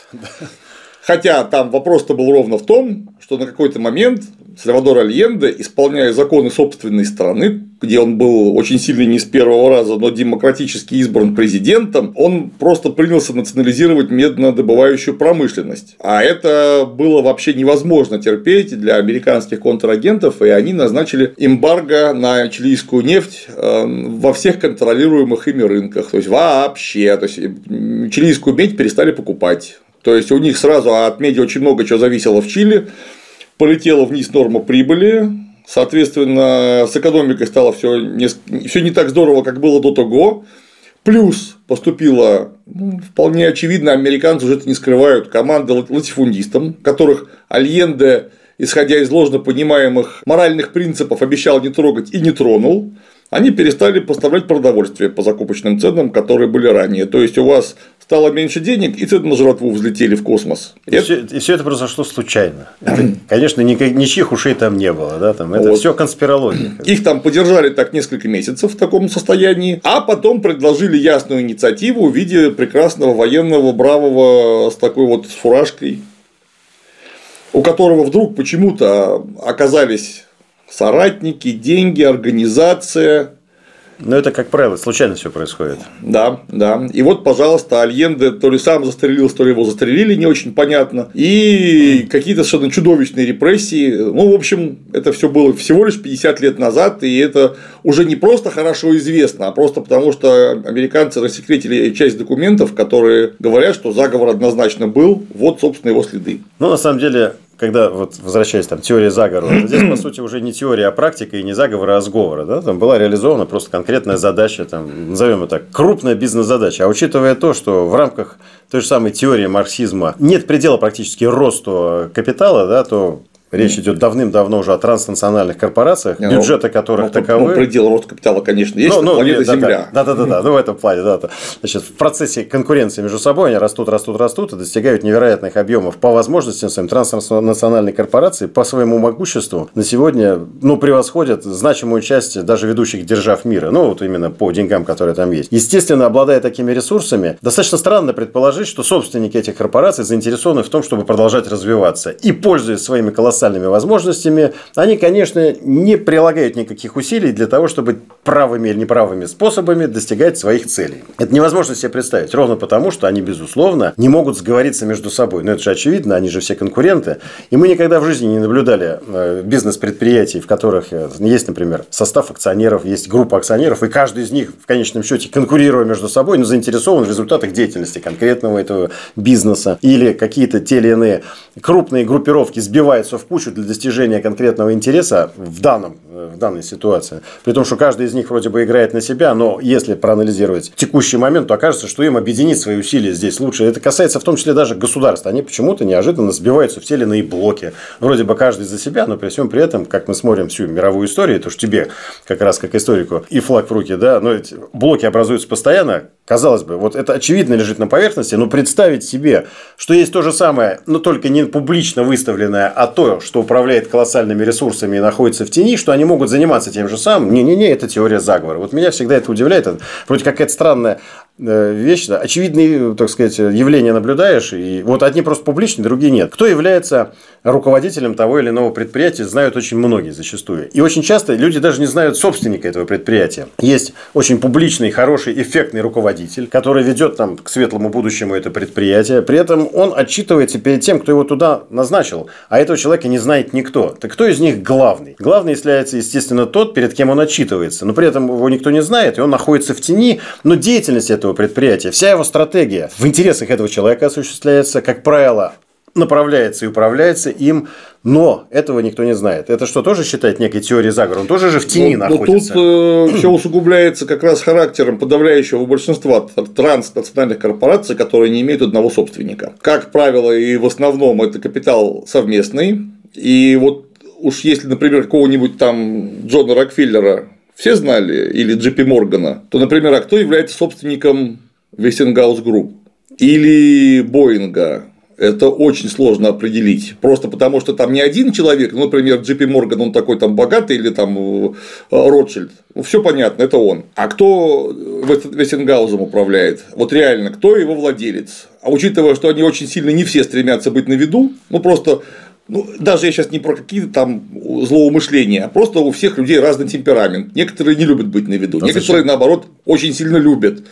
S1: Хотя там вопрос-то был ровно в том, что на какой-то момент Сальвадор Альенде, исполняя законы собственной страны, где он был очень сильно не с первого раза, но демократически избран президентом, он просто принялся национализировать меднодобывающую промышленность. А это было вообще невозможно терпеть для американских контрагентов, и они назначили эмбарго на чилийскую нефть э, во всех контролируемых ими рынках. То есть вообще, то есть чилийскую медь перестали покупать. То есть у них сразу от меди очень много чего зависело в Чили, полетела вниз норма прибыли, соответственно, с экономикой стало все не, все не так здорово, как было до того. Плюс поступила, ну, вполне очевидно, американцы уже это не скрывают, команда латифундистам, которых Альенде, исходя из ложно понимаемых моральных принципов, обещал не трогать и не тронул они перестали поставлять продовольствие по закупочным ценам, которые были ранее. То есть у вас стало меньше денег, и цены на жратву взлетели в космос.
S2: И, это... Все, и все это произошло случайно. Это, конечно, ничьих ушей там не было. Да? Там, это вот. все конспирология.
S1: Их там подержали так несколько месяцев в таком состоянии, а потом предложили ясную инициативу в виде прекрасного военного бравого с такой вот фуражкой, у которого вдруг почему-то оказались соратники, деньги, организация.
S2: Но это, как правило, случайно все происходит.
S1: Да, да. И вот, пожалуйста, Альенде то ли сам застрелился, то ли его застрелили, не очень понятно. И какие-то совершенно чудовищные репрессии. Ну, в общем, это все было всего лишь 50 лет назад, и это уже не просто хорошо известно, а просто потому, что американцы рассекретили часть документов, которые говорят, что заговор однозначно был. Вот, собственно, его следы.
S2: Ну, на самом деле, когда, вот возвращаясь там, теория заговора, здесь, по <clears throat> сути, уже не теория, а практика, и не заговора, а сговора. Да? Там была реализована просто конкретная задача, там, назовем это так, крупная бизнес-задача. А учитывая то, что в рамках той же самой теории марксизма нет предела практически росту капитала, да, то Речь идет давным-давно уже о транснациональных корпорациях, ну, бюджеты которых ну, таковы.
S1: Ну, предел роста капитала, конечно, есть, ну, ну, планета нет, Земля.
S2: Да, да, да, да, ну в этом плане, да. Значит, в процессе конкуренции между собой они растут, растут, растут и достигают невероятных объемов по возможностям своим транснациональной корпорации, по своему могуществу на сегодня, ну, превосходят значимую часть даже ведущих держав мира, ну, вот именно по деньгам, которые там есть. Естественно, обладая такими ресурсами, достаточно странно предположить, что собственники этих корпораций заинтересованы в том, чтобы продолжать развиваться и, пользуясь своими колоссальными колоссальными возможностями, они, конечно, не прилагают никаких усилий для того, чтобы правыми или неправыми способами достигать своих целей. Это невозможно себе представить, ровно потому, что они, безусловно, не могут сговориться между собой. Но это же очевидно, они же все конкуренты. И мы никогда в жизни не наблюдали э, бизнес-предприятий, в которых э, есть, например, состав акционеров, есть группа акционеров, и каждый из них, в конечном счете, конкурируя между собой, но заинтересован в результатах деятельности конкретного этого бизнеса. Или какие-то те или иные крупные группировки сбиваются в кучу для достижения конкретного интереса в данном, в данной ситуации. При том, что каждый из них вроде бы играет на себя, но если проанализировать текущий момент, то окажется, что им объединить свои усилия здесь лучше. Это касается в том числе даже государства. Они почему-то неожиданно сбиваются в те или иные блоки. Вроде бы каждый за себя, но при всем при этом, как мы смотрим всю мировую историю, то что тебе как раз как историку и флаг в руки, да, но эти блоки образуются постоянно, Казалось бы, вот это очевидно лежит на поверхности, но представить себе, что есть то же самое, но только не публично выставленное, а то, что управляет колоссальными ресурсами и находится в тени, что они могут заниматься тем же самым, не-не-не, это теория заговора. Вот меня всегда это удивляет. Вроде какая-то странная вещь, да, очевидные, так сказать, явления наблюдаешь, и вот одни просто публичные, другие нет. Кто является руководителем того или иного предприятия, знают очень многие зачастую. И очень часто люди даже не знают собственника этого предприятия. Есть очень публичный, хороший, эффектный руководитель, который ведет там к светлому будущему это предприятие. При этом он отчитывается перед тем, кто его туда назначил. А этого человека не знает никто. Так кто из них главный? Главный является, естественно, тот, перед кем он отчитывается. Но при этом его никто не знает, и он находится в тени. Но деятельность этого этого предприятия. Вся его стратегия в интересах этого человека осуществляется, как правило, направляется и управляется им, но этого никто не знает. Это что, тоже считать некой теорией заговора? Он тоже же в тени но, находится.
S1: Но тут э, все усугубляется как раз характером подавляющего большинства транснациональных корпораций, которые не имеют одного собственника. Как правило, и в основном это капитал совместный. И вот уж если, например, какого-нибудь там Джона Рокфеллера все знали, или Джипи Моргана, то, например, а кто является собственником Westinghouse Group или Боинга, это очень сложно определить. Просто потому, что там не один человек, ну, например, Джипи Морган, он такой там богатый, или там э, Ротшильд. Ну, все понятно, это он. А кто Вестингаузом управляет? Вот реально, кто его владелец? А учитывая, что они очень сильно не все стремятся быть на виду, ну, просто ну, даже я сейчас не про какие-то там злоумышления, а просто у всех людей разный темперамент. Некоторые не любят быть на виду, а некоторые, зачем? наоборот, очень сильно любят.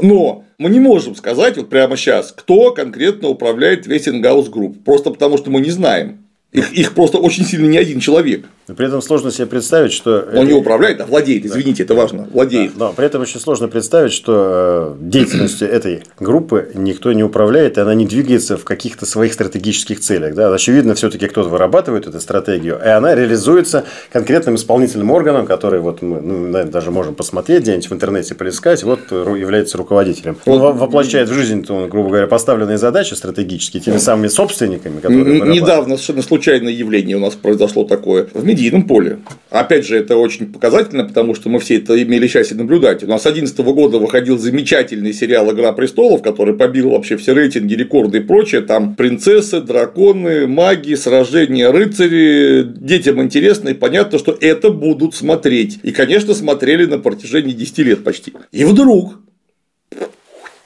S1: Но мы не можем сказать вот прямо сейчас, кто конкретно управляет Westinghouse Group, просто потому что мы не знаем. Их, их просто очень сильно не один человек.
S2: Но при этом сложно себе представить, что...
S1: Он это... не управляет, а владеет, извините, да. это важно, владеет.
S2: Да, но при этом очень сложно представить, что э, деятельностью <clears throat> этой группы никто не управляет, и она не двигается в каких-то своих стратегических целях. Да? Очевидно, все-таки кто-то вырабатывает эту стратегию, и она реализуется конкретным исполнительным органом, который вот мы ну, наверное, даже можем посмотреть где-нибудь в интернете, поискать, вот является руководителем. Он вот. воплощает в жизнь, грубо говоря, поставленные задачи стратегические теми самыми собственниками,
S1: которые Недавно совершенно случайно случайное явление у нас произошло такое в медийном поле. Опять же, это очень показательно, потому что мы все это имели счастье наблюдать. У нас с 2011 года выходил замечательный сериал «Игра престолов», который побил вообще все рейтинги, рекорды и прочее. Там принцессы, драконы, маги, сражения, рыцари. Детям интересно и понятно, что это будут смотреть. И, конечно, смотрели на протяжении 10 лет почти. И вдруг,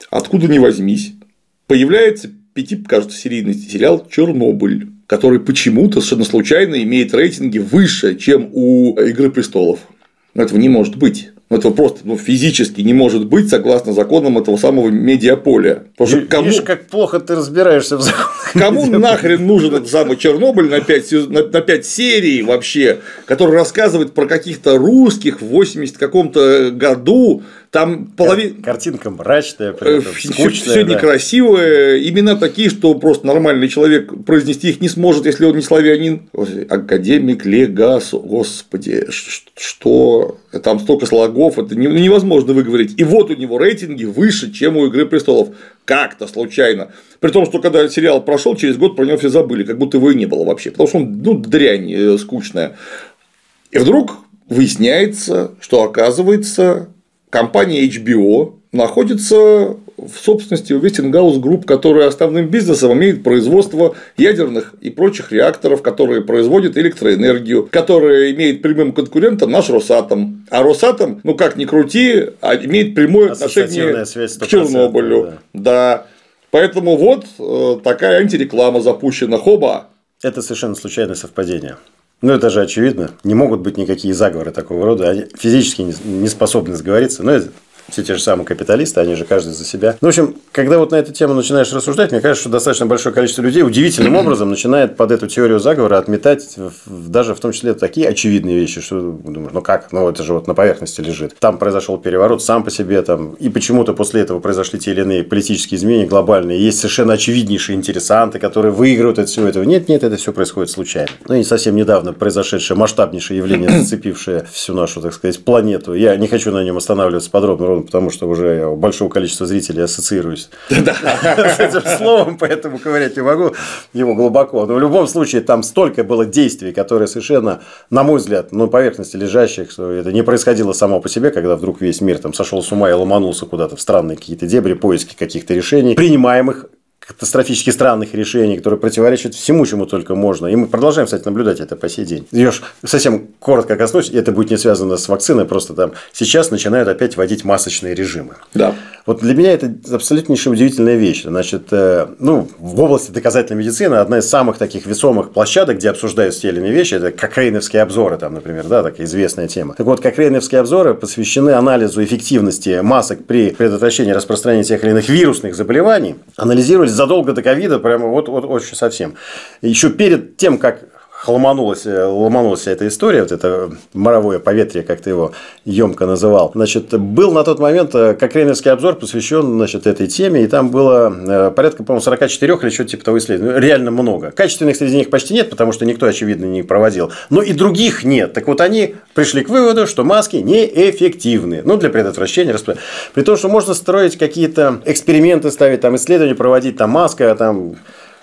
S1: откуда ни возьмись, появляется пяти, кажется, серийный сериал «Чернобыль» который почему-то совершенно случайно имеет рейтинги выше, чем у «Игры престолов». Но этого не может быть. Но этого просто ну, физически не может быть согласно законам этого самого медиаполя.
S2: Потому что кому... Видишь, как плохо ты разбираешься в
S1: законах. Кому нахрен нужен этот самый Чернобыль на 5, на, на 5 серий вообще, который рассказывает про каких-то русских в 80 каком-то году, там половина...
S2: Картинка мрачная, при этом,
S1: скучная, все да. некрасивое, имена такие, что просто нормальный человек произнести их не сможет, если он не славянин. Академик Легас, господи, что там столько слогов, это невозможно выговорить. И вот у него рейтинги выше, чем у Игры престолов. Как-то случайно. При том, что когда сериал прошел, через год про него все забыли, как будто его и не было вообще. Потому что он, ну, дрянь э, скучная. И вдруг выясняется, что оказывается компания HBO находится в собственности у Westinghouse Group, которая основным бизнесом имеет производство ядерных и прочих реакторов, которые производят электроэнергию, которая имеет прямым конкурентом наш Росатом. А Росатом, ну как ни крути, а имеет прямое отношение к Чернобылю. Да. да. Поэтому вот э, такая антиреклама запущена. Хоба.
S2: Это совершенно случайное совпадение. Ну, это же очевидно. Не могут быть никакие заговоры такого рода. Они физически не способны сговориться. Но это все те же самые капиталисты, они же каждый за себя. Ну, в общем, когда вот на эту тему начинаешь рассуждать, мне кажется, что достаточно большое количество людей удивительным образом начинает под эту теорию заговора отметать даже в том числе такие очевидные вещи, что думаешь, ну как, ну это же вот на поверхности лежит. Там произошел переворот сам по себе, там, и почему-то после этого произошли те или иные политические изменения глобальные. Есть совершенно очевиднейшие интересанты, которые выигрывают от всего этого. Нет, нет, это все происходит случайно. Ну и совсем недавно произошедшее масштабнейшее явление, <clears throat> зацепившее всю нашу, так сказать, планету. Я не хочу на нем останавливаться подробно, ровно потому что уже я большого количества зрителей ассоциируюсь <laughs> с этим словом, поэтому ковырять не могу его глубоко. Но в любом случае там столько было действий, которые совершенно, на мой взгляд, на поверхности лежащих, что это не происходило само по себе, когда вдруг весь мир там сошел с ума и ломанулся куда-то в странные какие-то дебри, поиски каких-то решений, принимаемых катастрофически странных решений, которые противоречат всему, чему только можно. И мы продолжаем, кстати, наблюдать это по сей день. Я совсем коротко коснусь, это будет не связано с вакциной, просто там сейчас начинают опять вводить масочные режимы.
S1: Да.
S2: Вот для меня это абсолютнейшая удивительная вещь. Значит, э, ну, в области доказательной медицины одна из самых таких весомых площадок, где обсуждаются те или иные вещи, это кокрейновские обзоры, там, например, да, такая известная тема. Так вот, кокрейновские обзоры посвящены анализу эффективности масок при предотвращении распространения тех или иных вирусных заболеваний. Анализировались задолго до ковида, прямо вот, вот очень совсем. Еще перед тем, как ломанулась, э, ломанулась эта история, вот это моровое поветрие, как ты его емко называл. Значит, был на тот момент э, Кокрейновский обзор посвящен значит, этой теме, и там было э, порядка, по-моему, 44 или что-то типа того исследований. Ну, реально много. Качественных среди них почти нет, потому что никто, очевидно, не проводил. Но и других нет. Так вот, они пришли к выводу, что маски неэффективны. Ну, для предотвращения. При том, что можно строить какие-то эксперименты, ставить там исследования, проводить там маска, там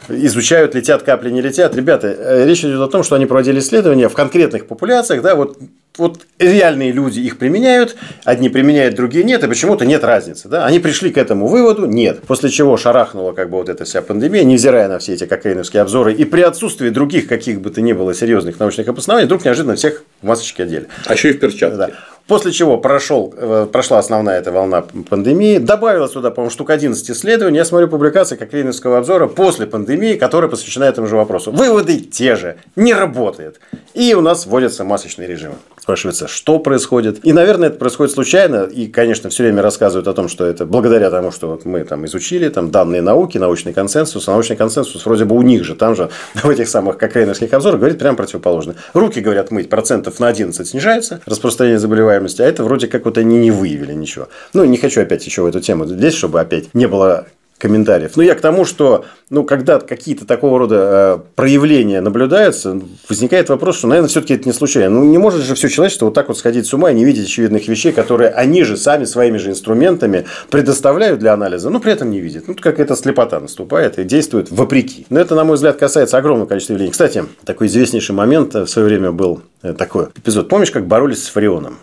S2: изучают, летят капли, не летят. Ребята, э, речь идет о том, что они проводили исследования в конкретных популяциях, да, вот вот реальные люди их применяют, одни применяют, другие нет, и почему-то нет разницы. Да? Они пришли к этому выводу, нет. После чего шарахнула как бы вот эта вся пандемия, невзирая на все эти кокаиновские обзоры, и при отсутствии других каких бы то ни было серьезных научных обоснований, вдруг неожиданно всех в масочке одели.
S1: А еще и в перчатке. Да.
S2: После чего прошел, э, прошла основная эта волна пандемии. Добавилось туда, по-моему, штук 11 исследований. Я смотрю публикации Кокрейновского обзора после пандемии, которая посвящена этому же вопросу. Выводы те же. Не работает. И у нас вводятся масочные режимы. Спрашивается, что происходит. И, наверное, это происходит случайно. И, конечно, все время рассказывают о том, что это благодаря тому, что вот мы там изучили там, данные науки, научный консенсус. А научный консенсус вроде бы у них же. Там же <laughs> в этих самых кокрейновских обзорах говорит прямо противоположно. Руки, говорят, мыть процентов на 11 снижается распространение заболеваемости а это вроде как вот они не выявили ничего. Ну, не хочу опять еще в эту тему лезть, чтобы опять не было комментариев. Но я к тому, что ну, когда какие-то такого рода э, проявления наблюдаются, возникает вопрос, что, наверное, все-таки это не случайно. Ну, не может же все человечество вот так вот сходить с ума и не видеть очевидных вещей, которые они же сами своими же инструментами предоставляют для анализа, но при этом не видят. Ну, какая-то слепота наступает и действует вопреки. Но это, на мой взгляд, касается огромного количества явлений. Кстати, такой известнейший момент в свое время был э, такой эпизод. Помнишь, как боролись с Фарионом?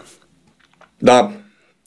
S1: Да.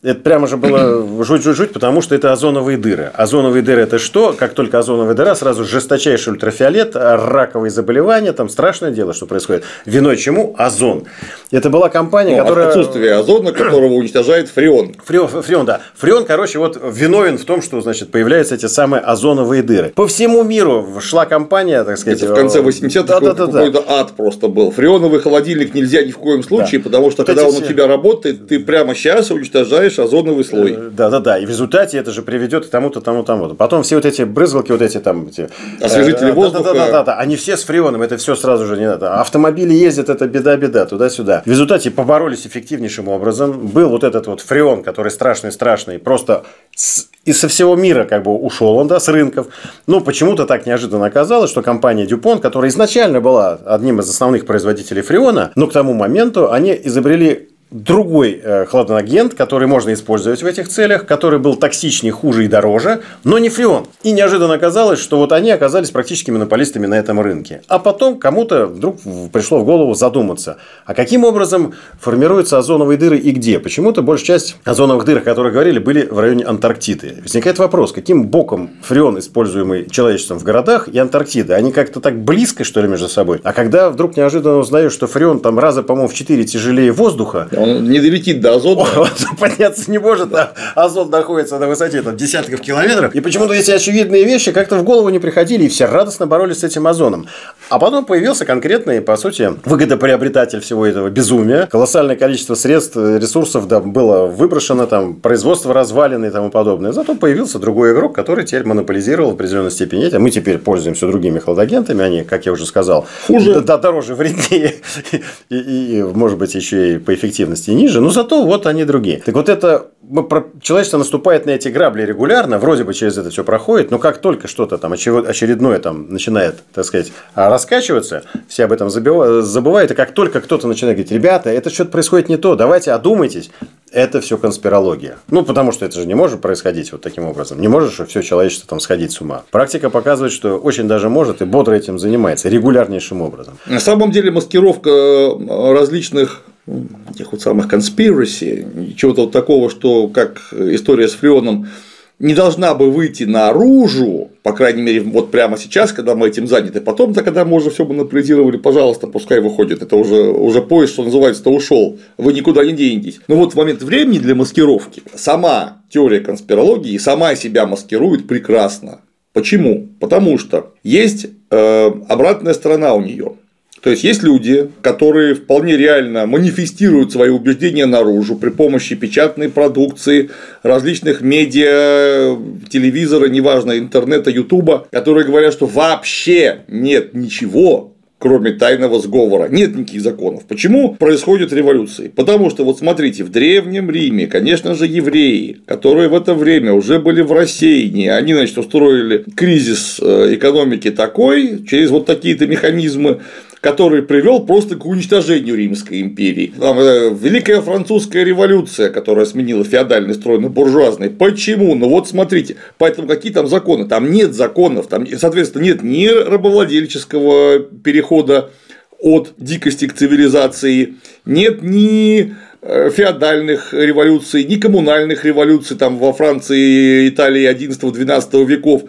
S2: Это прямо же было жуть-жуть-жуть, потому что это озоновые дыры. Озоновые дыры – это что? Как только озоновая дыра, сразу жесточайший ультрафиолет, раковые заболевания, там страшное дело, что происходит. Виной чему? Озон. Это была компания, ну, которая…
S1: Отсутствие озона, которого уничтожает фреон.
S2: фреон. Фреон, да. Фреон, короче, вот виновен в том, что, значит, появляются эти самые озоновые дыры. По всему миру шла компания, так сказать…
S1: Это в конце 80-х да, да, да, какой-то да. ад просто был. Фреоновый холодильник нельзя ни в коем случае, да. потому что, вот когда он все... у тебя работает, ты прямо сейчас уничтожаешь добавляешь озоновый слой. Э,
S2: да, да, да. И в результате это же приведет к тому-то, тому, тому. Потом все вот эти брызгалки, вот эти там эти,
S1: освежители воздуха.
S2: Да, да, да, да, да. Они все с фреоном, это все сразу же не надо. Автомобили ездят, это беда-беда, туда-сюда. В результате поборолись эффективнейшим образом. Был вот этот вот фреон, который страшный-страшный, просто с, и со всего мира как бы ушел он, да, с рынков. Но почему-то так неожиданно оказалось, что компания Dupont, которая изначально была одним из основных производителей фреона, но к тому моменту они изобрели другой э, хладагент, который можно использовать в этих целях, который был токсичнее, хуже и дороже, но не фреон. И неожиданно оказалось, что вот они оказались практически монополистами на этом рынке. А потом кому-то вдруг пришло в голову задуматься, а каким образом формируются озоновые дыры и где? Почему-то большая часть озоновых дыр, о которых говорили, были в районе Антарктиды. Возникает вопрос, каким боком фреон, используемый человечеством в городах, и Антарктида? Они как-то так близко, что ли, между собой? А когда вдруг неожиданно узнаешь, что фреон там раза, по-моему, в 4 тяжелее воздуха,
S1: Он не долетит до озона.
S2: Он <laughs> подняться не может, а озон находится на высоте там, десятков километров. И почему-то эти очевидные вещи как-то в голову не приходили, и все радостно боролись с этим озоном. А потом появился конкретный, по сути, выгодоприобретатель всего этого безумия. Колоссальное количество средств, ресурсов да, было выброшено, там, производство развалины и тому подобное. Зато появился другой игрок, который теперь монополизировал в определенной степени эти. Мы теперь пользуемся другими хладагентами, они, как я уже сказал,
S1: Хуже.
S2: Да, дороже, вреднее <laughs> и, и, и, может быть, еще и по эффективности ниже. Но зато вот они другие. Так вот это человечество наступает на эти грабли регулярно, вроде бы через это все проходит, но как только что-то там очередное там начинает, так сказать, раскачиваться, все об этом забывают, и как только кто-то начинает говорить, ребята, это что-то происходит не то, давайте одумайтесь, это все конспирология. Ну, потому что это же не может происходить вот таким образом. Не может же все человечество там сходить с ума. Практика показывает, что очень даже может и бодро этим занимается, регулярнейшим образом.
S1: На самом деле маскировка э, различных этих вот самых conspiracy, чего-то вот такого, что как история с Фреоном не должна бы выйти наружу, по крайней мере, вот прямо сейчас, когда мы этим заняты. Потом-то, когда мы уже все монополизировали, пожалуйста, пускай выходит. Это уже, уже поезд, что называется-то, ушел. Вы никуда не денетесь. Но вот в момент времени для маскировки сама теория конспирологии сама себя маскирует прекрасно. Почему? Потому что есть э, обратная сторона у нее. То есть есть люди, которые вполне реально манифестируют свои убеждения наружу при помощи печатной продукции, различных медиа, телевизора, неважно, интернета, ютуба, которые говорят, что вообще нет ничего, кроме тайного сговора. Нет никаких законов. Почему происходят революции? Потому что, вот смотрите, в Древнем Риме, конечно же, евреи, которые в это время уже были в рассеянии, они, значит, устроили кризис э, экономики такой, через вот такие-то механизмы, который привел просто к уничтожению Римской империи. Там, э, Великая французская революция, которая сменила феодальный строй на буржуазный. Почему? Ну вот смотрите, поэтому какие там законы? Там нет законов, там, соответственно, нет ни рабовладельческого перехода от дикости к цивилизации, нет ни э, феодальных революций, ни коммунальных революций там во Франции, Италии 11-12 веков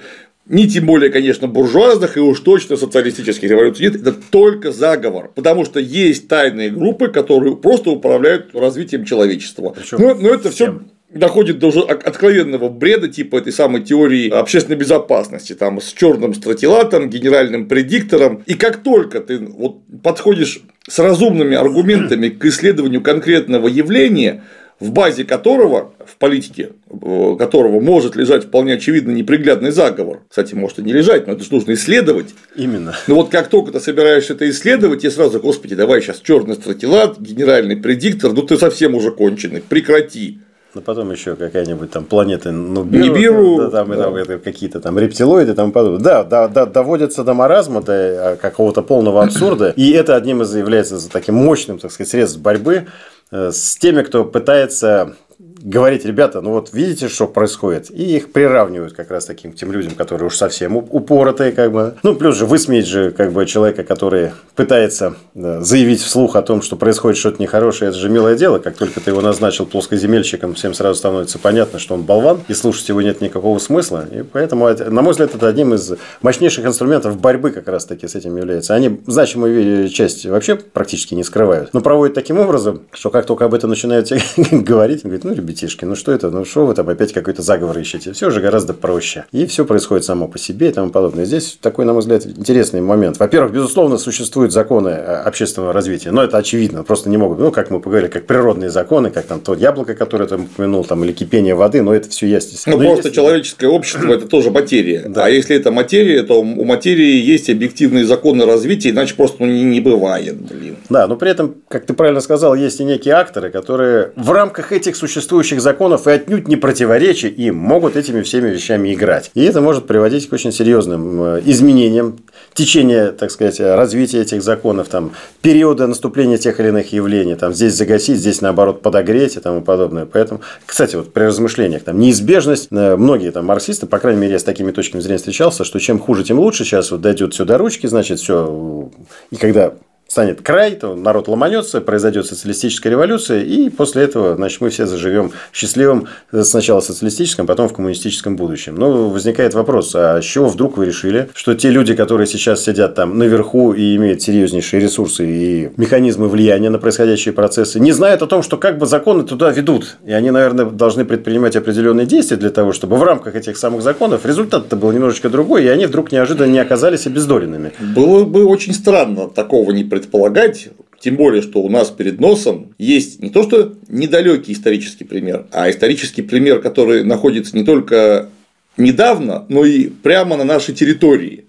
S1: ни тем более, конечно, буржуазных и уж точно социалистических революций нет, это только заговор, потому что есть тайные группы, которые просто управляют развитием человечества. Но, но это все доходит до уже откровенного бреда, типа этой самой теории общественной безопасности, там, с черным стратилатом, генеральным предиктором. И как только ты вот подходишь с разумными аргументами к исследованию конкретного явления, в базе которого, в политике э, которого может лежать вполне очевидно неприглядный заговор. Кстати, может и не лежать, но это же нужно исследовать.
S2: Именно.
S1: Но вот как только ты собираешься это исследовать, я сразу, господи, давай сейчас черный стратилат, генеральный предиктор, ну ты совсем уже конченый, прекрати.
S2: Ну, потом еще какая-нибудь там планета Нубиру, Нибиру, да, там, да. там какие-то там рептилоиды и тому подобное. Да, да, да, доводится до маразма, до а, какого-то полного абсурда. И это одним из является таким мощным, так сказать, средством борьбы Э, с теми, кто пытается говорить, ребята, ну вот видите, что происходит, и их приравнивают как раз таким тем людям, которые уж совсем упоротые, как бы. Ну, плюс же высмеять же как бы человека, который пытается заявить вслух о том, что происходит что-то нехорошее, это же милое дело. Как только ты его назначил плоскоземельщиком, всем сразу становится понятно, что он болван, и слушать его нет никакого смысла. И поэтому, на мой взгляд, это одним из мощнейших инструментов борьбы как раз таки с этим является. Они значимую часть вообще практически не скрывают, но проводят таким образом, что как только об этом начинают <laughs> говорить, говорят, ну, ребятишки, ну что это, ну что вы там опять какой-то заговор ищете? Все же гораздо проще. И все происходит само по себе и тому подобное. Здесь такой, на мой взгляд, интересный момент. Во-первых, безусловно, существуют законы э, общественного развития, но это очевидно, просто не могут, ну, как мы поговорили, как природные законы, как там то яблоко, которое ты упомянул, там, или кипение воды, но это все есть.
S1: Ну, просто есть... человеческое общество – это тоже материя. Да. А если это материя, то у материи есть объективные законы развития, иначе просто ну, не, бывает, блин.
S2: Да, но при этом, как ты правильно сказал, есть и некие акторы, которые в рамках этих существующих существующих законов и отнюдь не противоречия им могут этими всеми вещами играть. И это может приводить к очень серьезным э, изменениям течения, так сказать, развития этих законов, там, периода наступления тех или иных явлений, там, здесь загасить, здесь, наоборот, подогреть и тому подобное. Поэтому, кстати, вот при размышлениях, там, неизбежность, э, многие там марксисты, по крайней мере, я с такими точками зрения встречался, что чем хуже, тем лучше, сейчас вот дойдет до ручки, значит, все, и когда станет край, то народ ломанется, произойдет социалистическая революция, и после этого, значит, мы все заживем счастливым сначала социалистическом, потом в коммунистическом будущем. Но возникает вопрос, а с чего вдруг вы решили, что те люди, которые сейчас сидят там наверху и имеют серьезнейшие ресурсы и механизмы влияния на происходящие процессы, не знают о том, что как бы законы туда ведут, и они, наверное, должны предпринимать определенные действия для того, чтобы в рамках этих самых законов результат-то был немножечко другой, и они вдруг неожиданно не оказались обездоленными.
S1: Было бы очень странно такого не предполагать, тем более, что у нас перед носом есть не то что недалекий исторический пример, а исторический пример, который находится не только недавно, но и прямо на нашей территории.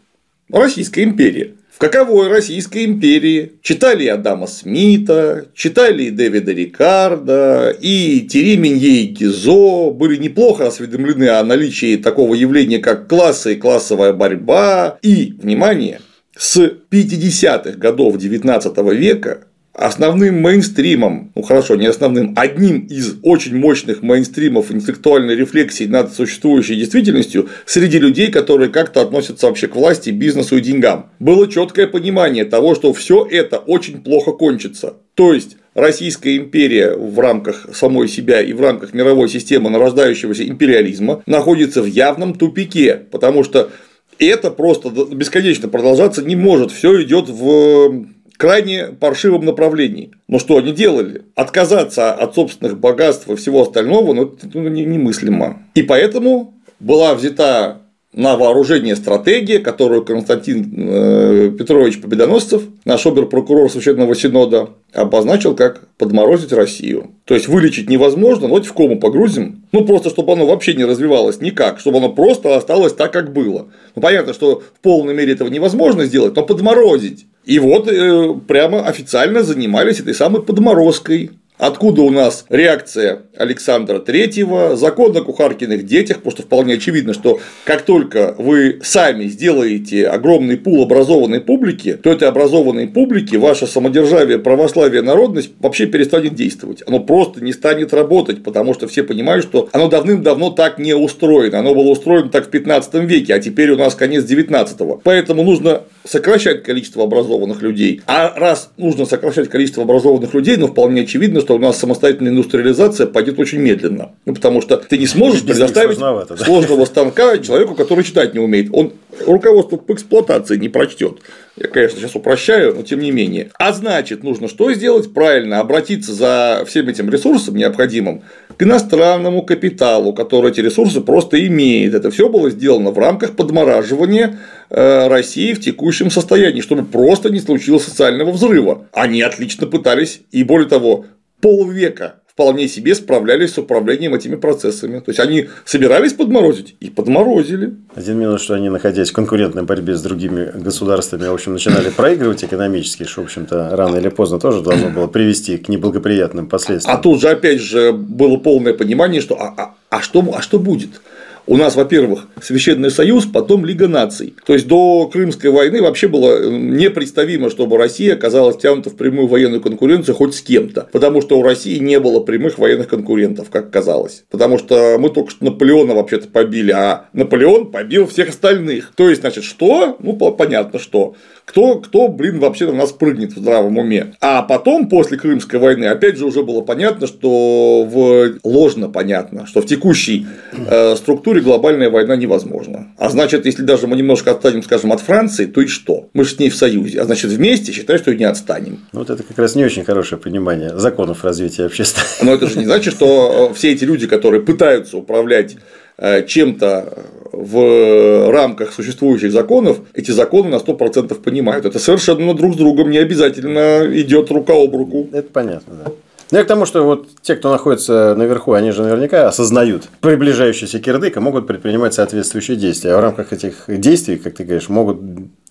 S1: Российская империя. В каковой Российской империи читали Адама Смита, читали и Дэвида Рикарда, и Минье и Гизо, были неплохо осведомлены о наличии такого явления, как классы и классовая борьба, и, внимание, с 50-х годов XIX века основным мейнстримом, ну хорошо, не основным, одним из очень мощных мейнстримов интеллектуальной рефлексии над существующей действительностью среди людей, которые как-то относятся вообще к власти, бизнесу и деньгам, было четкое понимание того, что все это очень плохо кончится. То есть Российская империя в рамках самой себя и в рамках мировой системы нарождающегося империализма находится в явном тупике, потому что это просто бесконечно продолжаться не может. Все идет в крайне паршивом направлении. Но что они делали? Отказаться от собственных богатств и всего остального ну, это немыслимо. И поэтому была взята на вооружение стратегия, которую Константин э, Петрович Победоносцев, наш обер-прокурор Священного Синода, обозначил как подморозить Россию. То есть вылечить невозможно, но в кому погрузим. Ну, просто чтобы оно вообще не развивалось никак, чтобы оно просто осталось так, как было. Ну, понятно, что в полной мере этого невозможно сделать, но подморозить. И вот э, прямо официально занимались этой самой подморозкой. Откуда у нас реакция Александра Третьего, закон о кухаркиных детях, потому что вполне очевидно, что как только вы сами сделаете огромный пул образованной публики, то этой образованной публике ваше самодержавие, православие, народность вообще перестанет действовать. Оно просто не станет работать, потому что все понимают, что оно давным-давно так не устроено. Оно было устроено так в 15 веке, а теперь у нас конец 19 -го. Поэтому нужно сокращать количество образованных людей. А раз нужно сокращать количество образованных людей, ну вполне очевидно, что у нас самостоятельная индустриализация пойдет очень медленно. Ну, потому что ты не сможешь предоставить да? сложного станка человеку, который читать не умеет. Он руководство по эксплуатации не прочтет. Я, конечно, сейчас упрощаю, но тем не менее. А значит, нужно что сделать? Правильно, обратиться за всем этим ресурсом необходимым к иностранному капиталу, который эти ресурсы просто имеет. Это все было сделано в рамках подмораживания э, России в текущем состоянии, чтобы просто не случилось социального взрыва. Они отлично пытались, и более того, полвека вполне себе справлялись с управлением этими процессами. То есть они собирались подморозить и подморозили.
S2: Один минус, что они, находясь в конкурентной борьбе с другими государствами, в общем, начинали проигрывать экономически, что, в общем-то, рано или поздно тоже должно было привести к неблагоприятным последствиям.
S1: А тут же, опять же, было полное понимание, что а, а, а, что, а что будет? У нас, во-первых, Священный Союз, потом Лига наций. То есть до Крымской войны вообще было непредставимо, чтобы Россия оказалась втянута в прямую военную конкуренцию хоть с кем-то. Потому что у России не было прямых военных конкурентов, как казалось. Потому что мы только что Наполеона вообще-то побили, а Наполеон побил всех остальных. То есть, значит, что? Ну, понятно, что. Кто, кто, блин, вообще на нас прыгнет в здравом уме. А потом, после Крымской войны, опять же, уже было понятно, что в... ложно понятно, что в текущей э, структуре глобальная война невозможна. А значит, если даже мы немножко отстанем, скажем, от Франции, то и что? Мы же с ней в союзе. А значит, вместе считаю, что и не отстанем.
S2: Ну, вот это как раз не очень хорошее понимание законов развития общества.
S1: Но это же не значит, что э, все эти люди, которые пытаются управлять Э, чем-то в рамках существующих законов, эти законы на 100% понимают. Это совершенно друг с другом не обязательно идет рука об руку.
S2: Это понятно, да. Ну, я к тому, что вот те, кто находится наверху, они же наверняка осознают приближающийся кирдык и могут предпринимать соответствующие действия. А в рамках этих действий, как ты говоришь, могут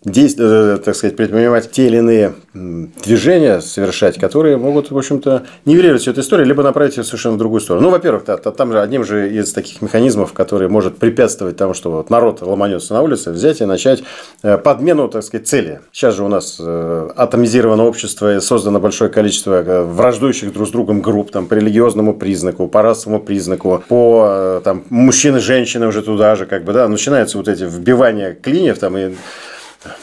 S2: действия, э, так сказать, предпринимать те или иные движения совершать, которые могут, в общем-то, нивелировать всю эту историю, либо направить ее совершенно в другую сторону. Ну, во-первых, там же одним же из таких механизмов, который может препятствовать тому, что вот народ ломанется на улице, взять и начать э, подмену, так сказать, цели. Сейчас же у нас э, атомизировано общество и создано большое количество враждующих друг с другом групп там, по религиозному признаку, по расовому признаку, по там, мужчины, женщины уже туда же, как бы, да, начинаются вот эти вбивания клиньев там и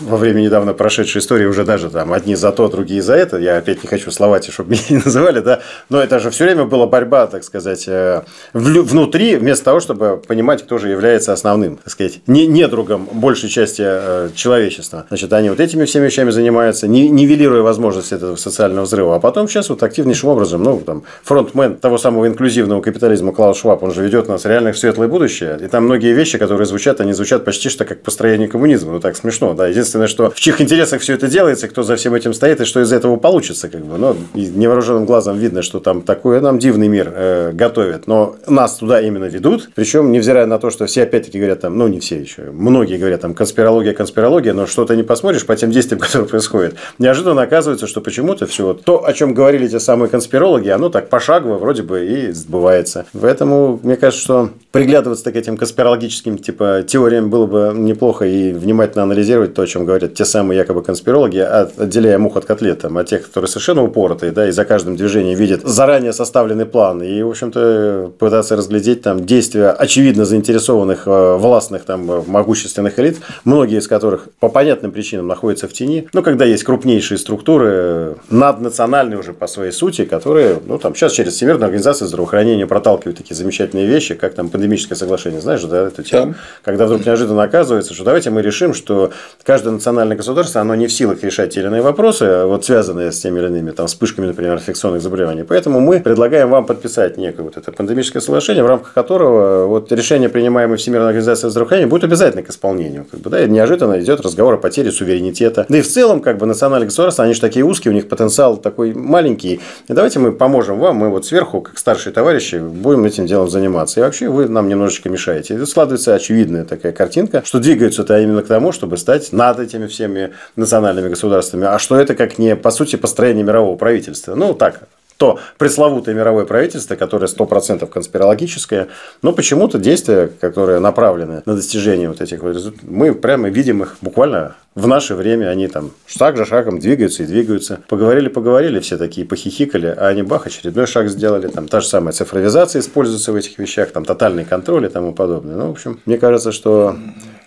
S2: во время недавно прошедшей истории уже даже там одни за то, другие за это. Я опять не хочу словать, чтобы <laughs> меня не называли, да. Но это же все время была борьба, так сказать, э, внутри, вместо того, чтобы понимать, кто же является основным, так сказать, не, недругом большей части э, человечества. Значит, они вот этими всеми вещами занимаются, нивелируя возможность этого социального взрыва. А потом сейчас вот активнейшим образом, ну, там, фронтмен того самого инклюзивного капитализма Клаус Шваб, он же ведет нас реально в светлое будущее. И там многие вещи, которые звучат, они звучат почти что как построение коммунизма. Ну, так смешно, да. Единственное, что в чьих интересах все это делается, кто за всем этим стоит, и что из этого получится, как бы. Но невооруженным глазом видно, что там такой нам дивный мир э, готовят. Но нас туда именно ведут. Причем, невзирая на то, что все опять-таки говорят там, ну, не все еще, многие говорят там конспирология, конспирология, но что-то не посмотришь по тем действиям, <laughs> которые происходят. Неожиданно оказывается, что почему-то все то, о чем говорили те самые конспирологи, оно так пошагово вроде бы и сбывается. Поэтому, мне кажется, что приглядываться к этим конспирологическим типа теориям было бы неплохо и внимательно анализировать то, о чем говорят те самые якобы конспирологи, отделяя мух от котлет, там, от тех, которые совершенно упоротые, да, и за каждым движением видят заранее составленный план, и, в общем-то, пытаться разглядеть там действия очевидно заинтересованных э, властных, там, могущественных элит, многие из которых по понятным причинам находятся в тени, но когда есть крупнейшие структуры, наднациональные уже по своей сути, которые, ну, там, сейчас через Всемирную организацию здравоохранения проталкивают такие замечательные вещи, как там пандемическое соглашение, знаешь, да, эту тему, да. когда вдруг неожиданно оказывается, что давайте мы решим, что каждое национальное государство, оно не в силах решать те или иные вопросы, вот связанные с теми или иными там, вспышками, например, инфекционных заболеваний. Поэтому мы предлагаем вам подписать некое вот это пандемическое соглашение, в рамках которого вот решение, принимаемое Всемирной организацией здравоохранения, будет обязательно к исполнению. Как бы, да, и неожиданно идет разговор о потере суверенитета. Да и в целом, как бы национальные государства, они же такие узкие, у них потенциал такой маленький. И давайте мы поможем вам, мы вот сверху, как старшие товарищи, будем этим делом заниматься. И вообще вы нам немножечко мешаете. И складывается очевидная такая картинка, что двигаются это именно к тому, чтобы стать над этими всеми национальными государствами. А что это как не, по сути, построение мирового правительства? Ну, так, то пресловутое мировое правительство, которое 100% конспирологическое, но почему-то действия, которые направлены на достижение вот этих вот мы прямо видим их буквально в наше время, они там шаг за шагом двигаются и двигаются. Поговорили, поговорили, все такие похихикали, а они бах, очередной шаг сделали, там та же самая цифровизация используется в этих вещах, там тотальный контроль и тому подобное. Ну, в общем, мне кажется, что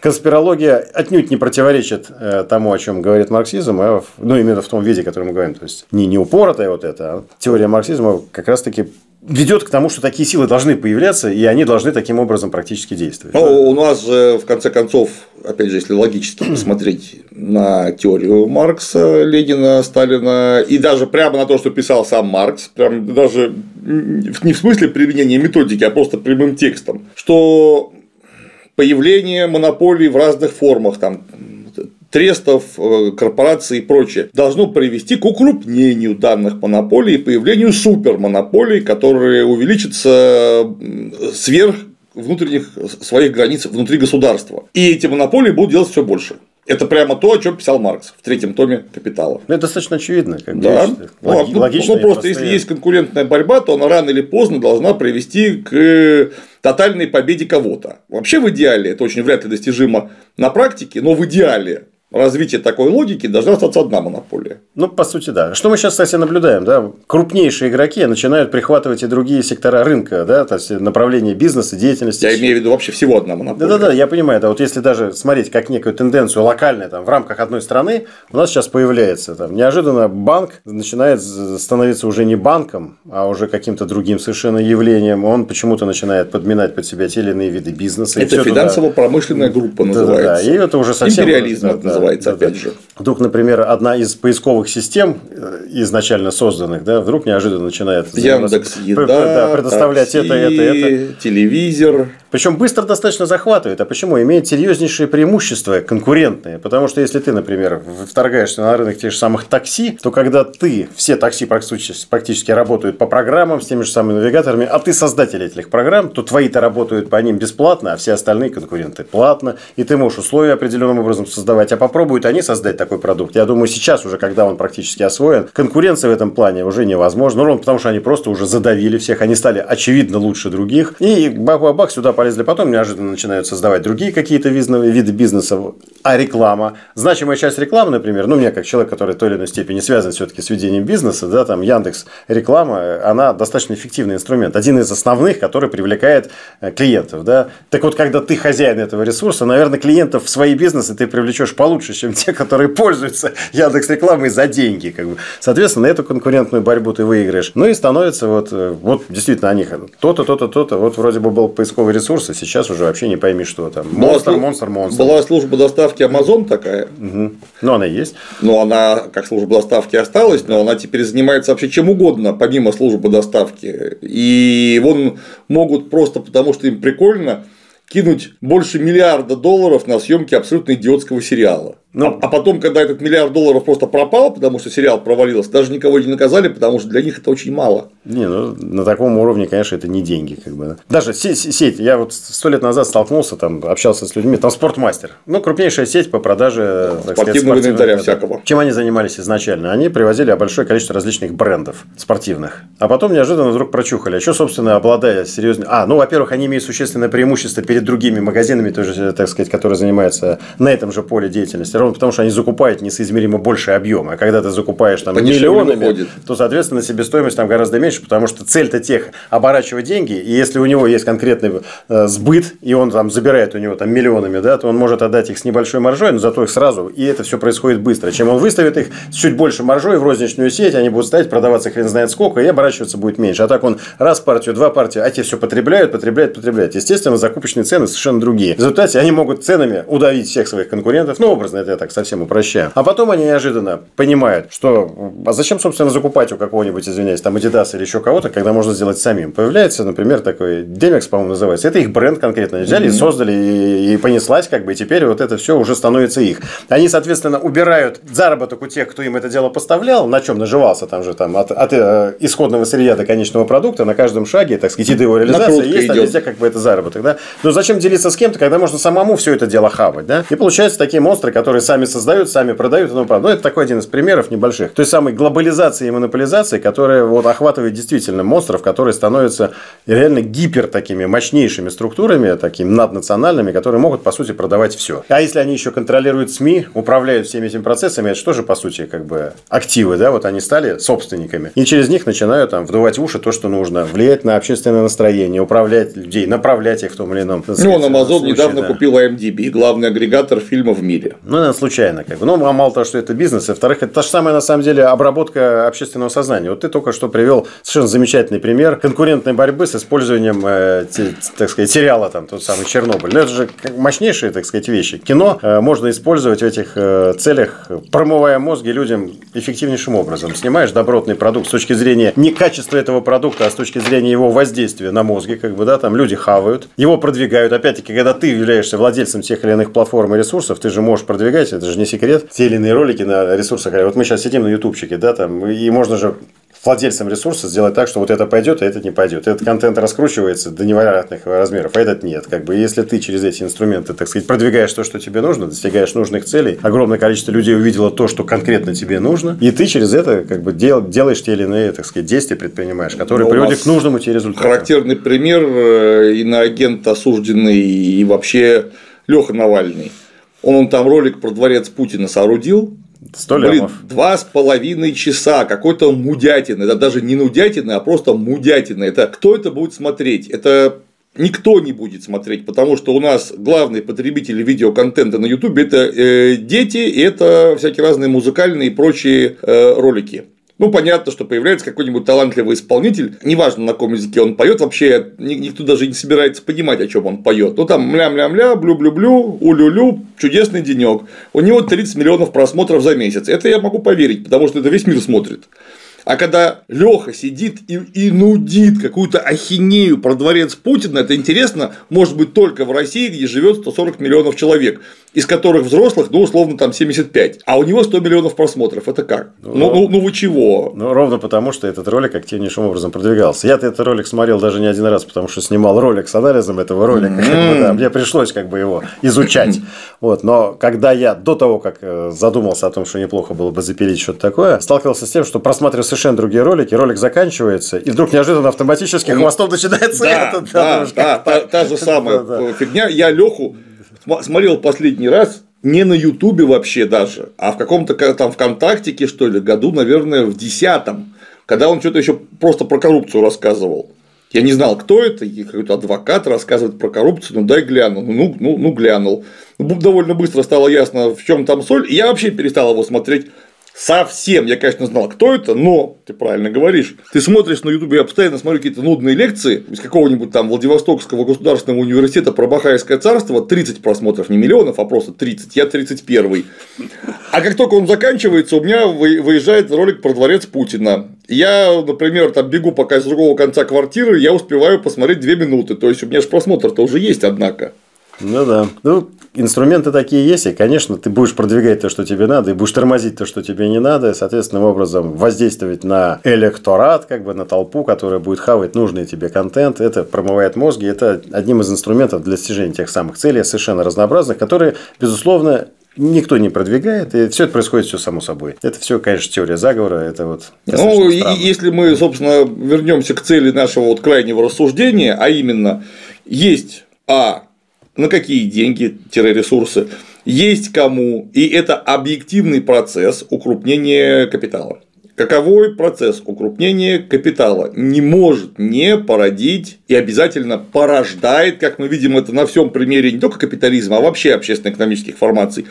S2: конспирология отнюдь не противоречит э, тому, о чем говорит марксизм, а, ну, именно в том виде, о котором мы говорим. То есть, не, не упоротая вот эта, а теория марксизма как раз-таки ведет к тому, что такие силы должны появляться, и они должны таким образом практически действовать.
S1: Ну, у нас в конце концов, опять же, если логически <clears throat> посмотреть на теорию Маркса, Ленина, Сталина, и даже прямо на то, что писал сам Маркс, прям даже не в смысле применения методики, а просто прямым текстом, что появление монополий в разных формах, там, трестов, э, корпораций и прочее, должно привести к укрупнению данных монополий и появлению супермонополий, которые увеличатся сверх внутренних своих границ внутри государства. И эти монополии будут делать все больше. Это прямо то, о чем писал Маркс в третьем томе «Капитала».
S2: Ну, это достаточно очевидно. Как
S1: да. Логи- ну, логично. Ну, просто если есть конкурентная борьба, то она рано или поздно должна привести к тотальной победе кого-то. Вообще в идеале, это очень вряд ли достижимо на практике, но в идеале развития такой логики должна остаться одна монополия.
S2: Ну, по сути, да. Что мы сейчас, кстати, наблюдаем? Да? Крупнейшие игроки начинают прихватывать и другие сектора рынка, да? то есть направление бизнеса, деятельности.
S1: Я имею в виду вообще всего одна монополия.
S2: Да-да-да, я понимаю. Да. Вот если даже смотреть как некую тенденцию локальную там, в рамках одной страны, у нас сейчас появляется там, неожиданно банк начинает становиться уже не банком, а уже каким-то другим совершенно явлением. Он почему-то начинает подминать под себя те или иные виды бизнеса.
S1: Это финансово-промышленная группа называется. Да-да-да.
S2: И это уже совсем...
S1: Империализм да, да, называется, да, опять же.
S2: Вдруг, например, одна из поисковых систем, э, изначально созданных, да, вдруг неожиданно начинает
S1: Яндекс, еда,
S2: предоставлять такси, это, это, это.
S1: Телевизор.
S2: Причем быстро достаточно захватывает. А почему? Имеет серьезнейшие преимущества конкурентные. Потому что если ты, например, вторгаешься на рынок тех же самых такси, то когда ты, все такси практически, практически работают по программам с теми же самыми навигаторами, а ты создатель этих программ, то твои-то работают по ним бесплатно, а все остальные конкуренты платно. И ты можешь условия определенным образом создавать. А попробуют они создать такой продукт. Я думаю, сейчас уже, когда он практически освоен, конкуренция в этом плане уже невозможна. Ну, потому что они просто уже задавили всех. Они стали очевидно лучше других. И бах-бах-бах сюда полезли потом, неожиданно начинают создавать другие какие-то виды бизнеса, а реклама. Значимая часть рекламы, например, ну, мне как человек, который в той или иной степени связан все-таки с ведением бизнеса, да, там Яндекс реклама, она достаточно эффективный инструмент, один из основных, который привлекает э, клиентов, да. Так вот, когда ты хозяин этого ресурса, наверное, клиентов в свои бизнесы ты привлечешь получше, лучше, чем те, которые пользуются Яндекс рекламой за деньги. Как бы. Соответственно, эту конкурентную борьбу ты выиграешь. Ну и становится вот, э, вот действительно они то-то, то-то, то-то. Вот вроде бы был поисковый ресурс, а сейчас уже вообще не пойми, что там. Монстр, монстр, монстр.
S1: Была служба доставки Amazon такая.
S2: Угу. Ну, она есть.
S1: Но она, как служба доставки, осталась, но она теперь занимается вообще чем угодно, помимо службы доставки. И вон могут просто потому, что им прикольно, кинуть больше миллиарда долларов на съемки абсолютно идиотского сериала. Ну, а, а потом, когда этот миллиард долларов просто пропал, потому что сериал провалился, даже никого не наказали, потому что для них это очень мало.
S2: Не, ну на таком уровне, конечно, это не деньги, как бы. Даже сеть, сеть я вот сто лет назад столкнулся, там общался с людьми, там спортмастер, ну крупнейшая сеть по продаже
S1: так спортивного сказать, инвентаря всякого.
S2: Чем они занимались изначально? Они привозили большое количество различных брендов спортивных, а потом неожиданно вдруг прочухали, а что, собственно, обладая серьезным, а, ну, во-первых, они имеют существенное преимущество перед другими магазинами, тоже, так сказать, которые занимаются на этом же поле деятельности ровно потому, что они закупают несоизмеримо больше объема. А когда ты закупаешь там миллионами, выходит. то, соответственно, себестоимость там гораздо меньше, потому что цель-то тех оборачивать деньги, и если у него есть конкретный э, сбыт, и он там забирает у него там миллионами, да, то он может отдать их с небольшой маржой, но зато их сразу, и это все происходит быстро. Чем он выставит их с чуть больше маржой в розничную сеть, они будут стоять, продаваться хрен знает сколько, и оборачиваться будет меньше. А так он раз партию, два партию, а те все потребляют, потребляют, потребляют. Естественно, закупочные цены совершенно другие. В результате они могут ценами удавить всех своих конкурентов, ну, образно это я так совсем упрощаю. А потом они неожиданно понимают, что а зачем, собственно, закупать у какого-нибудь, извиняюсь, там Adidas или еще кого-то, когда можно сделать самим. Появляется, например, такой Demex, по-моему, называется. Это их бренд конкретно. Взяли, mm-hmm. создали и, и понеслась, как бы, и теперь вот это все уже становится их. Они, соответственно, убирают заработок у тех, кто им это дело поставлял, на чем наживался там же там от, от э, исходного сырья до конечного продукта на каждом шаге, так сказать, и его реализация есть, идет. везде как бы это заработок, да. Но зачем делиться с кем-то, когда можно самому все это дело хавать, да? И получается такие монстры, которые сами создают, сами продают и тому подобное. Ну, это такой один из примеров небольших. Той самой глобализации и монополизации, которая вот охватывает действительно монстров, которые становятся реально гипер такими мощнейшими структурами, такими наднациональными, которые могут, по сути, продавать все. А если они еще контролируют СМИ, управляют всеми этими процессами, это что же, по сути, как бы активы, да, вот они стали собственниками. И через них начинают там вдувать в уши то, что нужно, влиять на общественное настроение, управлять людей, направлять их в том или ином.
S1: Ну, он Amazon недавно да. купил IMDb, главный агрегатор фильмов в мире.
S2: Ну, это случайно, как бы. Ну, а мало того, что это бизнес, и во-вторых, это та же самая, на самом деле, обработка общественного сознания. Вот ты только что привел совершенно замечательный пример конкурентной борьбы с использованием, э, те, так сказать, сериала, там, тот самый Чернобыль. Но это же мощнейшие, так сказать, вещи. Кино э, можно использовать в этих э, целях, промывая мозги людям эффективнейшим образом. Снимаешь добротный продукт с точки зрения не качества этого продукта, а с точки зрения его воздействия на мозги, как бы, да, там люди хавают, его продвигают. Опять-таки, когда ты являешься владельцем тех или иных платформ и ресурсов, ты же можешь продвигать, это же не секрет, те или иные ролики на ресурсах. Вот мы сейчас сидим на ютубчике, да, там, и можно же владельцам ресурса сделать так, что вот это пойдет, а это не пойдет. Этот контент раскручивается до невероятных размеров, а этот нет. Как бы если ты через эти инструменты, так сказать, продвигаешь то, что тебе нужно, достигаешь нужных целей, огромное количество людей увидело то, что конкретно тебе нужно, и ты через это как бы дел, делаешь те или иные, так сказать, действия предпринимаешь, которые Но приводят к нужному тебе результату.
S1: Характерный пример э, иноагент осужденный и вообще Леха Навальный. Он там ролик про дворец Путина соорудил,
S2: Сто Блин,
S1: два с половиной часа какой-то мудятины. Это даже не нудятина, а просто мудятина. Это кто это будет смотреть? Это никто не будет смотреть, потому что у нас главные потребители видеоконтента на YouTube это э, дети, и это всякие разные музыкальные и прочие э, ролики. Ну, понятно, что появляется какой-нибудь талантливый исполнитель, неважно, на каком языке он поет, вообще никто даже не собирается понимать, о чем он поет. Ну, там мля-мля-мля, блю-блю-блю, улю-лю, чудесный денек. У него 30 миллионов просмотров за месяц. Это я могу поверить, потому что это весь мир смотрит. А когда Леха сидит и, и нудит какую-то ахинею про дворец Путина, это интересно, может быть, только в России, где живет 140 миллионов человек, из которых взрослых, ну, условно, там 75. А у него 100 миллионов просмотров. Это как? Ну, ну, ну, ну вы чего?
S2: Ну, ровно потому, что этот ролик активнейшим образом продвигался. Я-то этот ролик смотрел даже не один раз, потому что снимал ролик с анализом этого ролика. Mm-hmm. да, мне пришлось как бы его изучать. <laughs> Вот. Но когда я до того, как э, задумался о том, что неплохо было бы запилить что-то такое, сталкивался с тем, что просматриваю совершенно другие ролики, ролик заканчивается, и вдруг неожиданно автоматически хвостом начинается
S1: да, этот. Да, да, та, та <laughs> же самая фигня. Я Леху смотрел последний раз не на Ютубе вообще даже, а в каком-то там ВКонтактике, что ли, году, наверное, в десятом, когда он что-то еще просто про коррупцию рассказывал. Я не знал, кто это, и какой-то адвокат рассказывает про коррупцию, ну дай гляну, ну, ну, ну глянул. Довольно быстро стало ясно, в чем там соль, и я вообще перестал его смотреть Совсем. Я, конечно, знал, кто это, но ты правильно говоришь. Ты смотришь на Ютубе, я постоянно смотрю какие-то нудные лекции из какого-нибудь там Владивостокского государственного университета про Бахайское царство, 30 просмотров, не миллионов, а просто 30, я 31. А как только он заканчивается, у меня выезжает ролик про дворец Путина. Я, например, там бегу пока из другого конца квартиры, я успеваю посмотреть 2 минуты. То есть у меня же просмотр-то уже есть, однако.
S2: Ну да. Ну, инструменты такие есть, и, конечно, ты будешь продвигать то, что тебе надо, и будешь тормозить то, что тебе не надо, и, соответственным образом воздействовать на электорат, как бы на толпу, которая будет хавать нужный тебе контент. Это промывает мозги, это одним из инструментов для достижения тех самых целей, совершенно разнообразных, которые, безусловно, никто не продвигает, и все это происходит все само собой. Это все, конечно, теория заговора, это вот.
S1: Ну, и если мы, собственно, вернемся к цели нашего вот крайнего рассуждения, а именно есть а на какие деньги-ресурсы, есть кому, и это объективный процесс укрупнения капитала. Каковой процесс укрупнения капитала не может не породить и обязательно порождает, как мы видим это на всем примере не только капитализма, а вообще общественно-экономических формаций,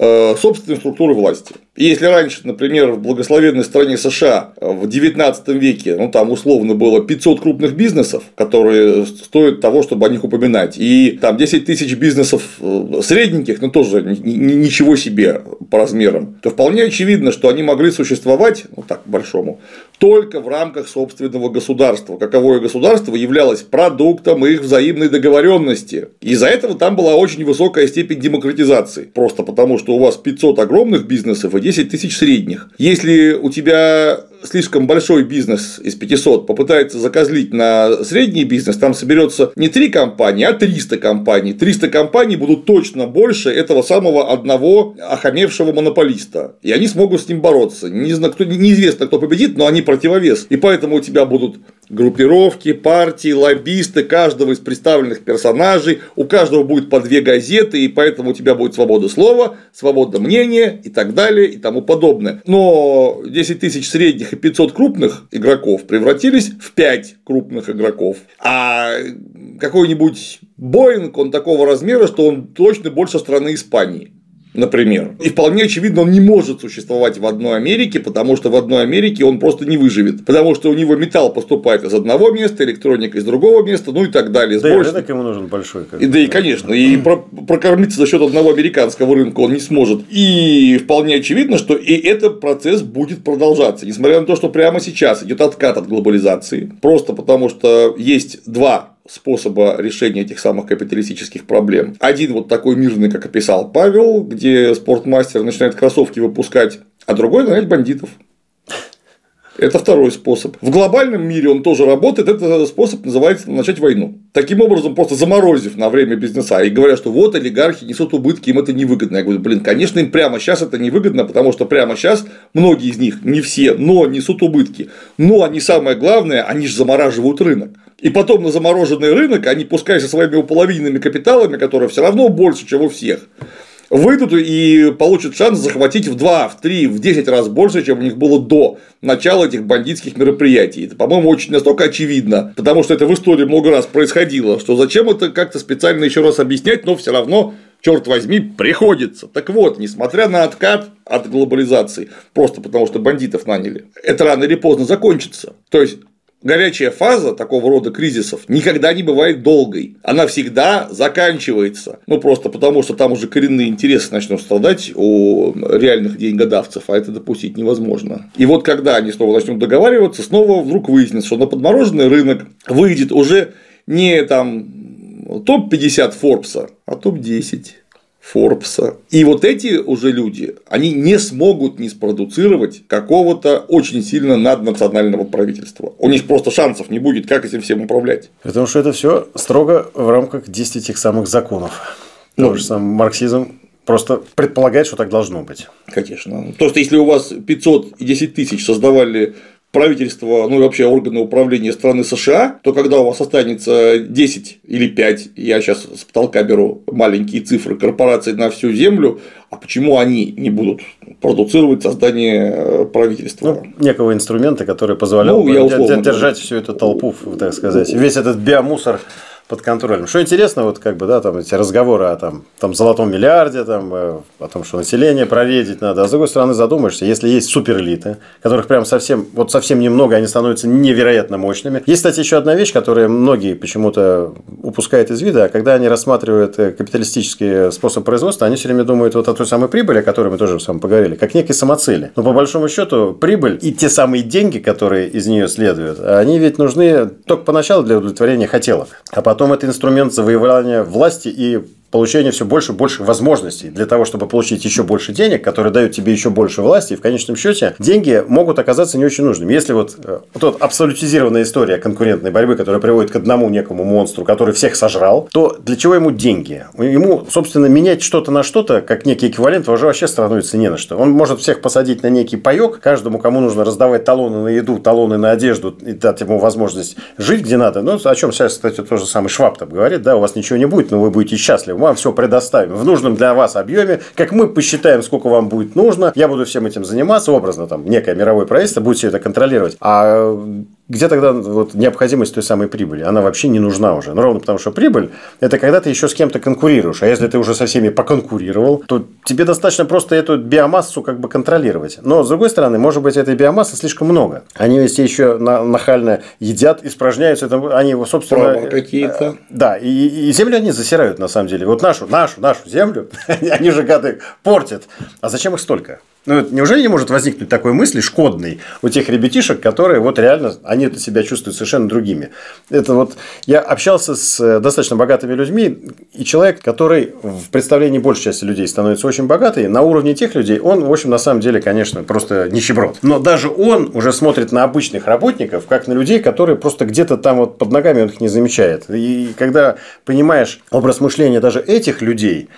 S1: собственной структуры власти. И если раньше, например, в благословенной стране США в 19 веке, ну там условно было 500 крупных бизнесов, которые стоят того, чтобы о них упоминать, и там 10 тысяч бизнесов э, средненьких, ну, тоже ничего себе по размерам, то вполне очевидно, что они могли существовать, ну так, большому, только в рамках собственного государства. Каковое государство являлось продуктом их взаимной договоренности. Из-за этого там была очень высокая степень демократизации. Просто потому, что у вас 500 огромных бизнесов и 10 тысяч средних. Если у тебя слишком большой бизнес из 500 попытается закозлить на средний бизнес, там соберется не 3 компании, а 300 компаний. 300 компаний будут точно больше этого самого одного охамевшего монополиста. И они смогут с ним бороться. Неизвестно, кто победит, но они противовес. И поэтому у тебя будут группировки, партии, лоббисты каждого из представленных персонажей, у каждого будет по две газеты, и поэтому у тебя будет свобода слова, свобода мнения и так далее и тому подобное. Но 10 тысяч средних и 500 крупных игроков превратились в 5 крупных игроков. А какой-нибудь Боинг, он такого размера, что он точно больше страны Испании например. И вполне очевидно, он не может существовать в одной Америке, потому что в одной Америке он просто не выживет. Потому что у него металл поступает из одного места, электроника из другого места, ну и так далее.
S2: Да, и рынок ему нужен большой.
S1: И, да, и конечно, и прокормиться за счет одного американского рынка он не сможет. И вполне очевидно, что и этот процесс будет продолжаться, несмотря на то, что прямо сейчас идет откат от глобализации, просто потому что есть два способа решения этих самых капиталистических проблем. Один вот такой мирный, как описал Павел, где спортмастер начинает кроссовки выпускать, а другой нанять бандитов. Это второй способ. В глобальном мире он тоже работает. Этот способ называется начать войну. Таким образом, просто заморозив на время бизнеса и говоря, что вот олигархи несут убытки, им это невыгодно. Я говорю, блин, конечно, им прямо сейчас это невыгодно, потому что прямо сейчас многие из них, не все, но несут убытки. Но они самое главное, они же замораживают рынок. И потом на замороженный рынок они, пускай со своими уполовиненными капиталами, которые все равно больше, чем у всех, выйдут и получат шанс захватить в 2, в 3, в 10 раз больше, чем у них было до начала этих бандитских мероприятий. Это, по-моему, очень настолько очевидно, потому что это в истории много раз происходило, что зачем это как-то специально еще раз объяснять, но все равно черт возьми, приходится. Так вот, несмотря на откат от глобализации, просто потому что бандитов наняли, это рано или поздно закончится. То есть горячая фаза такого рода кризисов никогда не бывает долгой. Она всегда заканчивается. Ну, просто потому, что там уже коренные интересы начнут страдать у реальных деньгодавцев, а это допустить невозможно. И вот когда они снова начнут договариваться, снова вдруг выяснится, что на подмороженный рынок выйдет уже не там топ-50 Форбса, а топ-10. Форбса. И вот эти уже люди, они не смогут не спродуцировать какого-то очень сильно наднационального правительства. У них просто шансов не будет, как этим всем управлять.
S2: Потому что это все строго в рамках 10 тех самых законов. Ну, же самый марксизм просто предполагает, что так должно быть.
S1: Конечно. То, что если у вас 500 и 10 тысяч создавали правительство, ну и вообще органы управления страны США, то когда у вас останется 10 или 5, я сейчас с потолка беру маленькие цифры корпораций на всю землю, а почему они не будут продуцировать создание э, правительства?
S2: Ну, некого инструмента, который позволял ну, бы держать всю эту толпу, так сказать, весь этот биомусор под контролем. Что интересно, вот как бы, да, там эти разговоры о там, там золотом миллиарде, там, э, о том, что население проредить надо. А с другой стороны, задумаешься, если есть суперэлиты, которых прям совсем, вот совсем немного, они становятся невероятно мощными. Есть, кстати, еще одна вещь, которую многие почему-то упускают из вида, а когда они рассматривают э, капиталистический способ производства, они все время думают вот о той самой прибыли, о которой мы тоже с вами поговорили, как некой самоцели. Но по большому счету прибыль и те самые деньги, которые из нее следуют, они ведь нужны только поначалу для удовлетворения хотелок, а потом потом это инструмент завоевания власти и получение все больше и больше возможностей для того, чтобы получить еще больше денег, которые дают тебе еще больше власти, и в конечном счете деньги могут оказаться не очень нужными. Если вот, э, вот абсолютизированная история конкурентной борьбы, которая приводит к одному некому монстру, который всех сожрал, то для чего ему деньги? Ему, собственно, менять что-то на что-то, как некий эквивалент, уже вообще становится не на что. Он может всех посадить на некий паек, каждому, кому нужно раздавать талоны на еду, талоны на одежду и дать ему возможность жить где надо. Ну, о чем сейчас, кстати, тоже самый Шваб там говорит, да, у вас ничего не будет, но вы будете счастливы мы вам все предоставим в нужном для вас объеме, как мы посчитаем, сколько вам будет нужно, я буду всем этим заниматься, образно, там, некое мировое правительство будет все это контролировать. А где тогда вот необходимость той самой прибыли? Она вообще не нужна уже. Ну, ровно потому, что прибыль – это когда ты еще с кем-то конкурируешь. А если ты уже со всеми поконкурировал, то тебе достаточно просто эту биомассу как бы контролировать. Но, с другой стороны, может быть, этой биомассы слишком много. Они все еще нахально едят, испражняются. Это, они, собственно…
S1: какие-то.
S2: Да, и, и землю они засирают, на самом деле. Вот нашу, нашу, нашу землю, <laughs> они же гады портят. А зачем их столько? Ну, неужели не может возникнуть такой мысли шкодной у тех ребятишек, которые вот реально, они это себя чувствуют совершенно другими. Это вот, я общался с э, достаточно богатыми людьми, и человек, который в представлении большей части людей становится очень богатый, на уровне тех людей, он, в общем, на самом деле, конечно, просто нищеброд. Но даже он уже смотрит на обычных работников, как на людей, которые просто где-то там вот под ногами он их не замечает. И когда понимаешь образ мышления даже этих людей,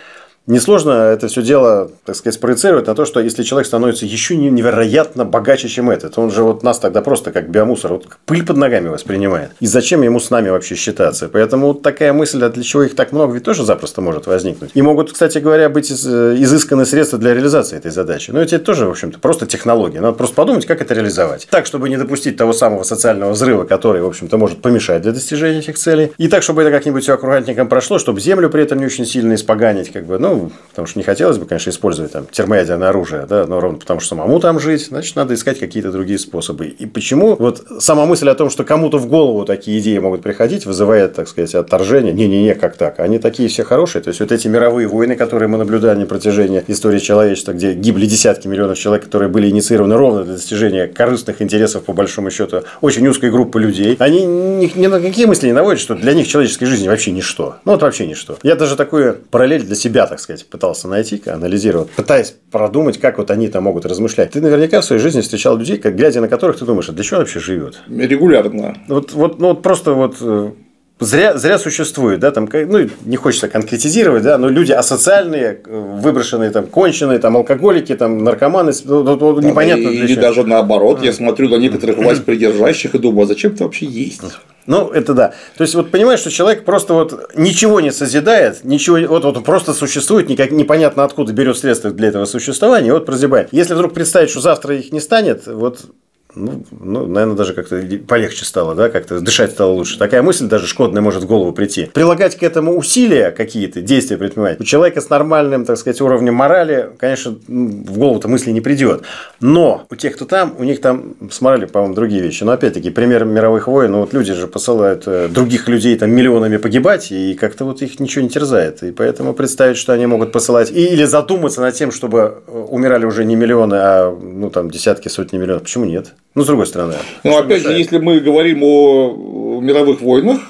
S2: Несложно это все дело, так сказать, спроецировать на то, что если человек становится еще невероятно богаче, чем этот, он же вот нас тогда просто как биомусор, вот пыль под ногами воспринимает. И зачем ему с нами вообще считаться? Поэтому вот такая мысль, а для чего их так много, ведь тоже запросто может возникнуть. И могут, кстати говоря, быть э, изысканы средства для реализации этой задачи. Но это тоже, в общем-то, просто технология. Надо просто подумать, как это реализовать. Так, чтобы не допустить того самого социального взрыва, который, в общем-то, может помешать для достижения этих целей. И так, чтобы это как-нибудь все аккуратненько прошло, чтобы землю при этом не очень сильно испоганить, как бы, ну, ну, потому что не хотелось бы, конечно, использовать там термоядерное оружие, да, но ровно потому что самому там жить, значит, надо искать какие-то другие способы. И почему вот сама мысль о том, что кому-то в голову такие идеи могут приходить, вызывает, так сказать, отторжение. Не-не-не, как так? Они такие все хорошие. То есть, вот эти мировые войны, которые мы наблюдали на протяжении истории человечества, где гибли десятки миллионов человек, которые были инициированы ровно для достижения корыстных интересов, по большому счету, очень узкой группы людей, они ни, ни на какие мысли не наводят, что для них человеческой жизни вообще ничто. Ну, вот вообще ничто. Я даже такую параллель для себя, так сказать, пытался найти, анализировал, пытаясь продумать, как вот они там могут размышлять. Ты наверняка в своей жизни встречал людей, как, глядя на которых ты думаешь, а для чего он вообще живет?
S1: Регулярно.
S2: Вот, вот, ну, вот просто вот э, зря, зря существует, да, там, ну, не хочется конкретизировать, да, но люди асоциальные, э, выброшенные, там, конченые, там, алкоголики, там, наркоманы, ну, ну, ну непонятно.
S1: Или даже наоборот, я смотрю на некоторых власть придержащих и думаю, а зачем это вообще есть?
S2: Ну, это да. То есть, вот понимаешь, что человек просто вот ничего не созидает, ничего, вот, вот просто существует, никак, непонятно откуда берет средства для этого существования, и вот прозябает. Если вдруг представить, что завтра их не станет, вот ну, ну, наверное, даже как-то полегче стало, да, как-то дышать стало лучше. Такая мысль даже шкодная может в голову прийти. Прилагать к этому усилия какие-то, действия предпринимать. У человека с нормальным, так сказать, уровнем морали, конечно, в голову-то мысли не придет. Но у тех, кто там, у них там с моралью, по-моему, другие вещи. Но опять-таки, пример мировых войн, ну вот люди же посылают э, других людей там миллионами погибать, и как-то вот их ничего не терзает. И поэтому представить, что они могут посылать, или задуматься над тем, чтобы э, умирали уже не миллионы, а ну там десятки, сотни миллионов. Почему нет? Ну, с другой стороны.
S1: Ну, опять мешает? же, если мы говорим о мировых войнах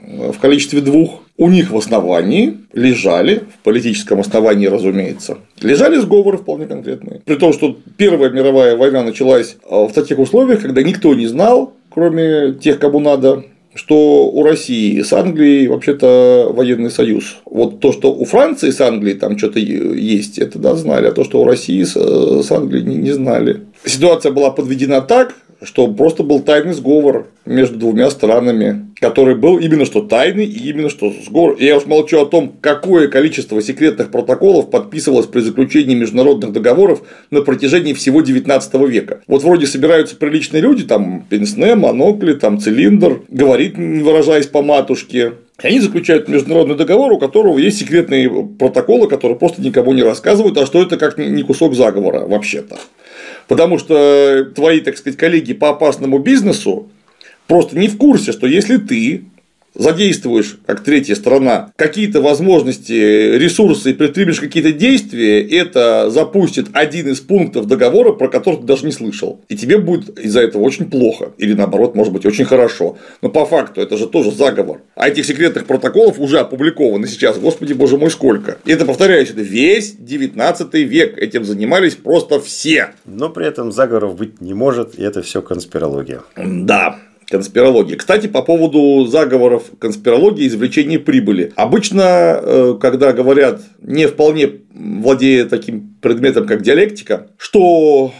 S1: в количестве двух, у них в основании лежали, в политическом основании, разумеется, лежали сговоры вполне конкретные. При том, что Первая мировая война началась а, в таких условиях, когда никто не знал, кроме тех, кому надо, что у России с Англией вообще-то военный союз. Вот то, что у Франции с Англией там что-то есть, это да, знали, а то, что у России с, с Англией не знали. Ситуация была подведена так, что просто был тайный сговор между двумя странами, который был именно что тайный и именно что сговор. Я уж молчу о том, какое количество секретных протоколов подписывалось при заключении международных договоров на протяжении всего 19 века. Вот вроде собираются приличные люди, там пенсне, монокли, там цилиндр, говорит, не выражаясь по матушке, и они заключают международный договор, у которого есть секретные протоколы, которые просто никому не рассказывают, а что это как не кусок заговора вообще-то. Потому что твои, так сказать, коллеги по опасному бизнесу просто не в курсе, что если ты задействуешь, как третья сторона, какие-то возможности, ресурсы и предпримешь какие-то действия, это запустит один из пунктов договора, про который ты даже не слышал. И тебе будет из-за этого очень плохо. Или наоборот, может быть, очень хорошо. Но по факту это же тоже заговор. А этих секретных протоколов уже опубликовано сейчас. Господи, боже мой, сколько. И это, повторяюсь, это весь 19 век. Этим занимались просто все.
S2: Но при этом заговоров быть не может, и это все конспирология.
S1: Да конспирологии. Кстати, по поводу заговоров конспирологии и извлечения прибыли. Обычно, э, когда говорят, не вполне владея таким предметом, как диалектика, что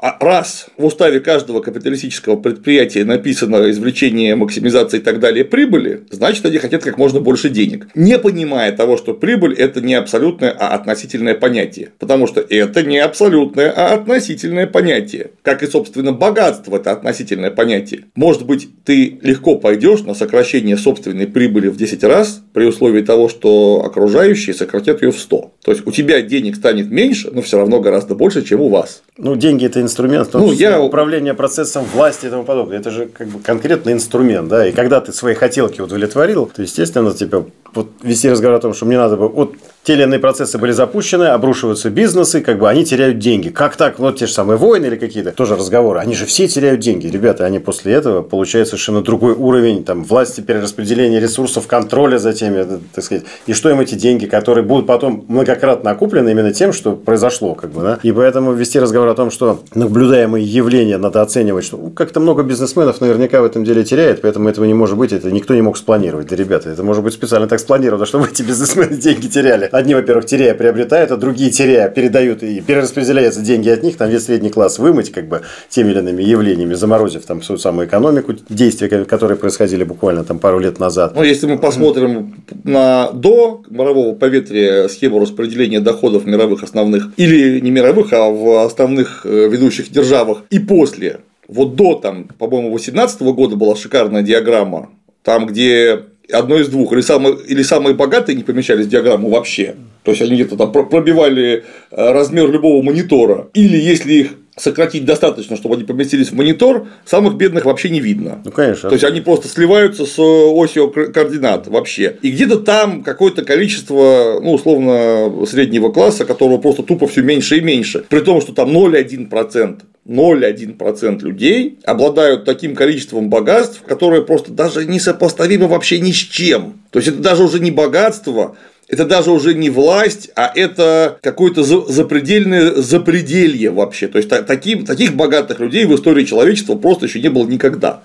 S1: раз в уставе каждого капиталистического предприятия написано извлечение, максимизация и так далее прибыли, значит, они хотят как можно больше денег. Не понимая того, что прибыль – это не абсолютное, а относительное понятие. Потому что это не абсолютное, а относительное понятие. Как и, собственно, богатство – это относительное понятие. Может быть, ты легко пойдешь на сокращение собственной прибыли в 10 раз при условии того, что окружающие сократят ее в 100. То есть, у тебя денег станет меньше, но все равно гораздо больше, чем у вас.
S2: Ну, деньги это инструмент, в том ну, я... управление процессом власти и тому подобное. Это же как бы конкретный инструмент, да. И когда ты свои хотелки удовлетворил, то, естественно, тебя вот вести разговор о том, что мне надо бы вот те или иные процессы были запущены, обрушиваются бизнесы, как бы они теряют деньги. Как так? Вот те же самые войны или какие-то тоже разговоры. Они же все теряют деньги. Ребята, они после этого получают совершенно другой уровень там, власти, перераспределения ресурсов, контроля за теми, так сказать. И что им эти деньги, которые будут потом многократно окуплены именно тем, что произошло. Как бы, да? И поэтому вести разговор о том, что наблюдаемые явления надо оценивать, что ну, как-то много бизнесменов наверняка в этом деле теряет, поэтому этого не может быть, это никто не мог спланировать. Да, ребята, это может быть специально так спланировано, <laughs> чтобы эти бизнесмены деньги теряли. Одни, во-первых, теряя, приобретают, а другие, теряя, передают и перераспределяются деньги от них, там весь средний класс вымыть, как бы, теми или иными явлениями, заморозив там свою самую экономику, действия, которые происходили буквально там пару лет назад.
S1: Ну, если мы посмотрим на до морового поветрия схему распределения доходов мировых основных, или не мировых, а в основных э, ведущих державах, и после. Вот до там, по-моему, 18 года была шикарная диаграмма, там, где одно из двух, или самые, или самые богатые не помещались в диаграмму вообще, то есть они где-то там пробивали э, размер любого монитора, или если их сократить достаточно, чтобы они поместились в монитор, самых бедных вообще не видно.
S2: Ну, конечно.
S1: То есть они просто сливаются с осью координат вообще. И где-то там какое-то количество, ну, условно, среднего класса, которого просто тупо все меньше и меньше. При том, что там 0,1%. 0,1% людей обладают таким количеством богатств, которое просто даже несопоставимо вообще ни с чем. То есть это даже уже не богатство, это даже уже не власть, а это какое-то запредельное запределье вообще. То есть таких, таких богатых людей в истории человечества просто еще не было никогда.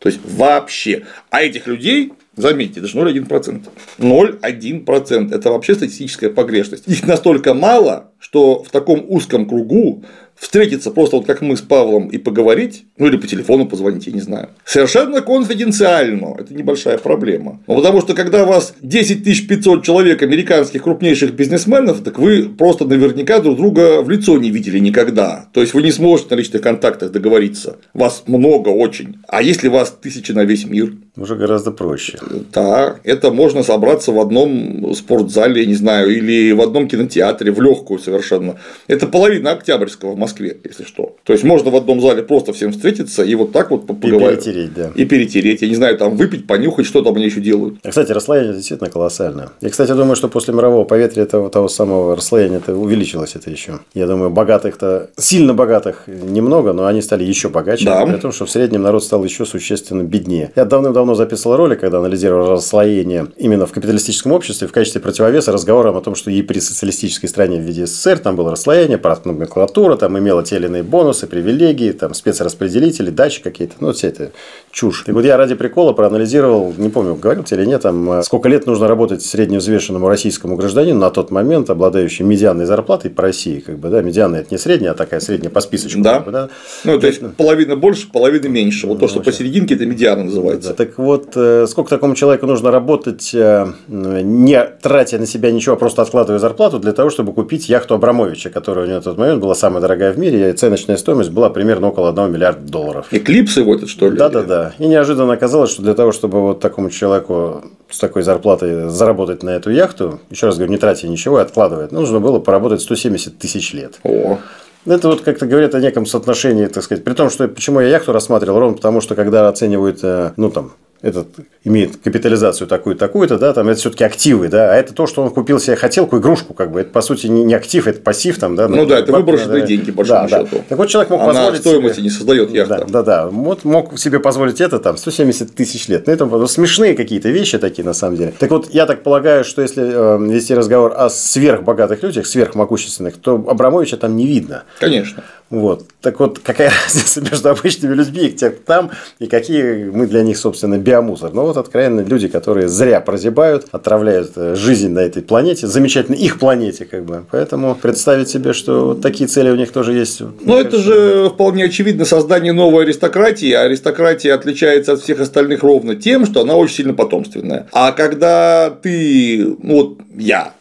S1: То есть вообще. А этих людей Заметьте, даже 0,1%. 0,1% это вообще статистическая погрешность. Их настолько мало, что в таком узком кругу встретиться просто вот как мы с Павлом и поговорить, ну или по телефону позвонить, я не знаю, совершенно конфиденциально, это небольшая проблема. Ну, потому что когда у вас 10 500 человек американских крупнейших бизнесменов, так вы просто наверняка друг друга в лицо не видели никогда. То есть вы не сможете на личных контактах договориться. Вас много очень. А если вас тысячи на весь мир?
S2: Уже гораздо проще.
S1: Да, это можно собраться в одном спортзале, не знаю, или в одном кинотеатре, в легкую совершенно. Это половина Октябрьского в Москве, если что. То есть можно в одном зале просто всем встретиться и вот так вот поговорить.
S2: И перетереть, да.
S1: И перетереть. Я не знаю, там выпить, понюхать, что там они еще делают.
S2: А, кстати, расслоение действительно колоссальное. Я, кстати, думаю, что после мирового поветрия этого того самого расслоения это увеличилось это еще. Я думаю, богатых-то, сильно богатых немного, но они стали еще богаче. Да. При том, что в среднем народ стал еще существенно беднее. Я давным-давно записывал ролик, когда анализировал расслоение именно в капиталистическом обществе в качестве противовеса разговорам о том, что и при социалистической стране в виде СССР там было расслоение, номенклатура, там там имела те или иные бонусы, привилегии, там спецраспределители, дачи какие-то, ну, все это чушь. И вот я ради прикола проанализировал, не помню, говорил тебе или нет, там, э, сколько лет нужно работать средневзвешенному российскому гражданину на тот момент, обладающему медианной зарплатой по России, как бы, да, медианная это не средняя, а такая средняя по списочку.
S1: Да.
S2: Как бы, да.
S1: Ну, то есть, половина больше, половина меньше. Вот то, что посерединке, это медиана называется.
S2: Да, так вот, э, сколько такому человеку нужно работать, э, не тратя на себя ничего, а просто откладывая зарплату для того, чтобы купить яхту Абрамовича, которая у него на тот момент была самая дорогая в мире, и ценочная стоимость была примерно около 1 миллиарда долларов.
S1: Эклипс его этот, что ли?
S2: Да, да, да. И неожиданно оказалось, что для того, чтобы вот такому человеку с такой зарплатой заработать на эту яхту, еще раз говорю, не тратя ничего и откладывать, нужно было поработать 170 тысяч лет.
S1: О.
S2: Это вот как-то говорит о неком соотношении, так сказать. При том, что почему я яхту рассматривал, ровно потому, что когда оценивают, э, ну там, этот имеет капитализацию такую-то, такую-то, да, там это все-таки активы, да, а это то, что он купил себе хотелку, игрушку, как бы, это по сути не актив, это пассив, там, да.
S1: Ну да, это выброшенные да, деньги, по большому
S2: да,
S1: счету.
S2: Да. Так вот человек мог
S1: Она
S2: позволить
S1: стоимости
S2: себе...
S1: не создает яхта.
S2: Да, да, да. Вот мог себе позволить это там 170 тысяч лет. Ну, это ну, смешные какие-то вещи такие, на самом деле. Так вот, я так полагаю, что если э, вести разговор о сверхбогатых людях, сверхмогущественных, то Абрамовича там не видно.
S1: Конечно.
S2: Вот. Так вот, какая <laughs> разница между обычными людьми и тем там, и какие мы для них, собственно, биомусор. Ну, вот откровенно люди, которые зря прозябают, отравляют э, жизнь на этой планете, замечательно их планете, как бы. Поэтому представить себе, что вот такие цели у них тоже есть.
S1: Ну, это же вполне очевидно создание новой аристократии. А аристократия отличается от всех остальных ровно тем, что она очень сильно потомственная. А когда ты, ну вот я,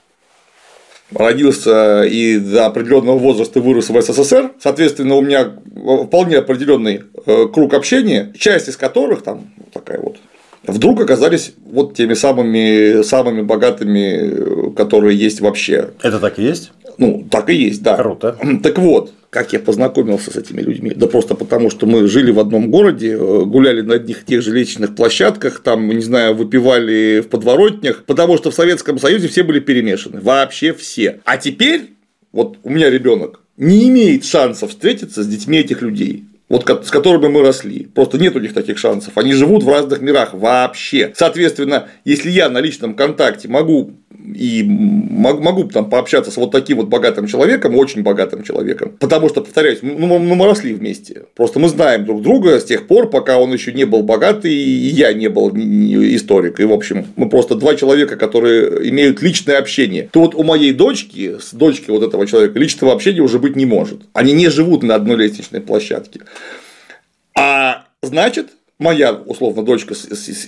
S1: родился и до определенного возраста вырос в СССР, соответственно, у меня вполне определенный э, круг общения, часть из которых там такая вот вдруг оказались вот теми самыми самыми богатыми, которые есть вообще.
S2: Это так и есть?
S1: Ну, так и есть, да.
S2: Круто.
S1: Так вот, как я познакомился с этими людьми? Да просто потому, что мы жили в одном городе, э, гуляли на одних тех же лестничных площадках, там, не знаю, выпивали в подворотнях, потому что в Советском Союзе все были перемешаны. Вообще все. А теперь, вот у меня ребенок не имеет шансов встретиться с детьми этих людей вот с которыми мы росли. Просто нет у них таких шансов. Они живут в разных мирах вообще. Соответственно, если я на личном контакте могу и могу, там пообщаться с вот таким вот богатым человеком, очень богатым человеком, потому что, повторяюсь, ну, мы, мы росли вместе. Просто мы знаем друг друга с тех пор, пока он еще не был богатый, и я не был историк. И, в общем, мы просто два человека, которые имеют личное общение. То вот у моей дочки, с дочкой вот этого человека, личного общения уже быть не может. Они не живут на одной лестничной площадке. А значит, моя, условно, дочка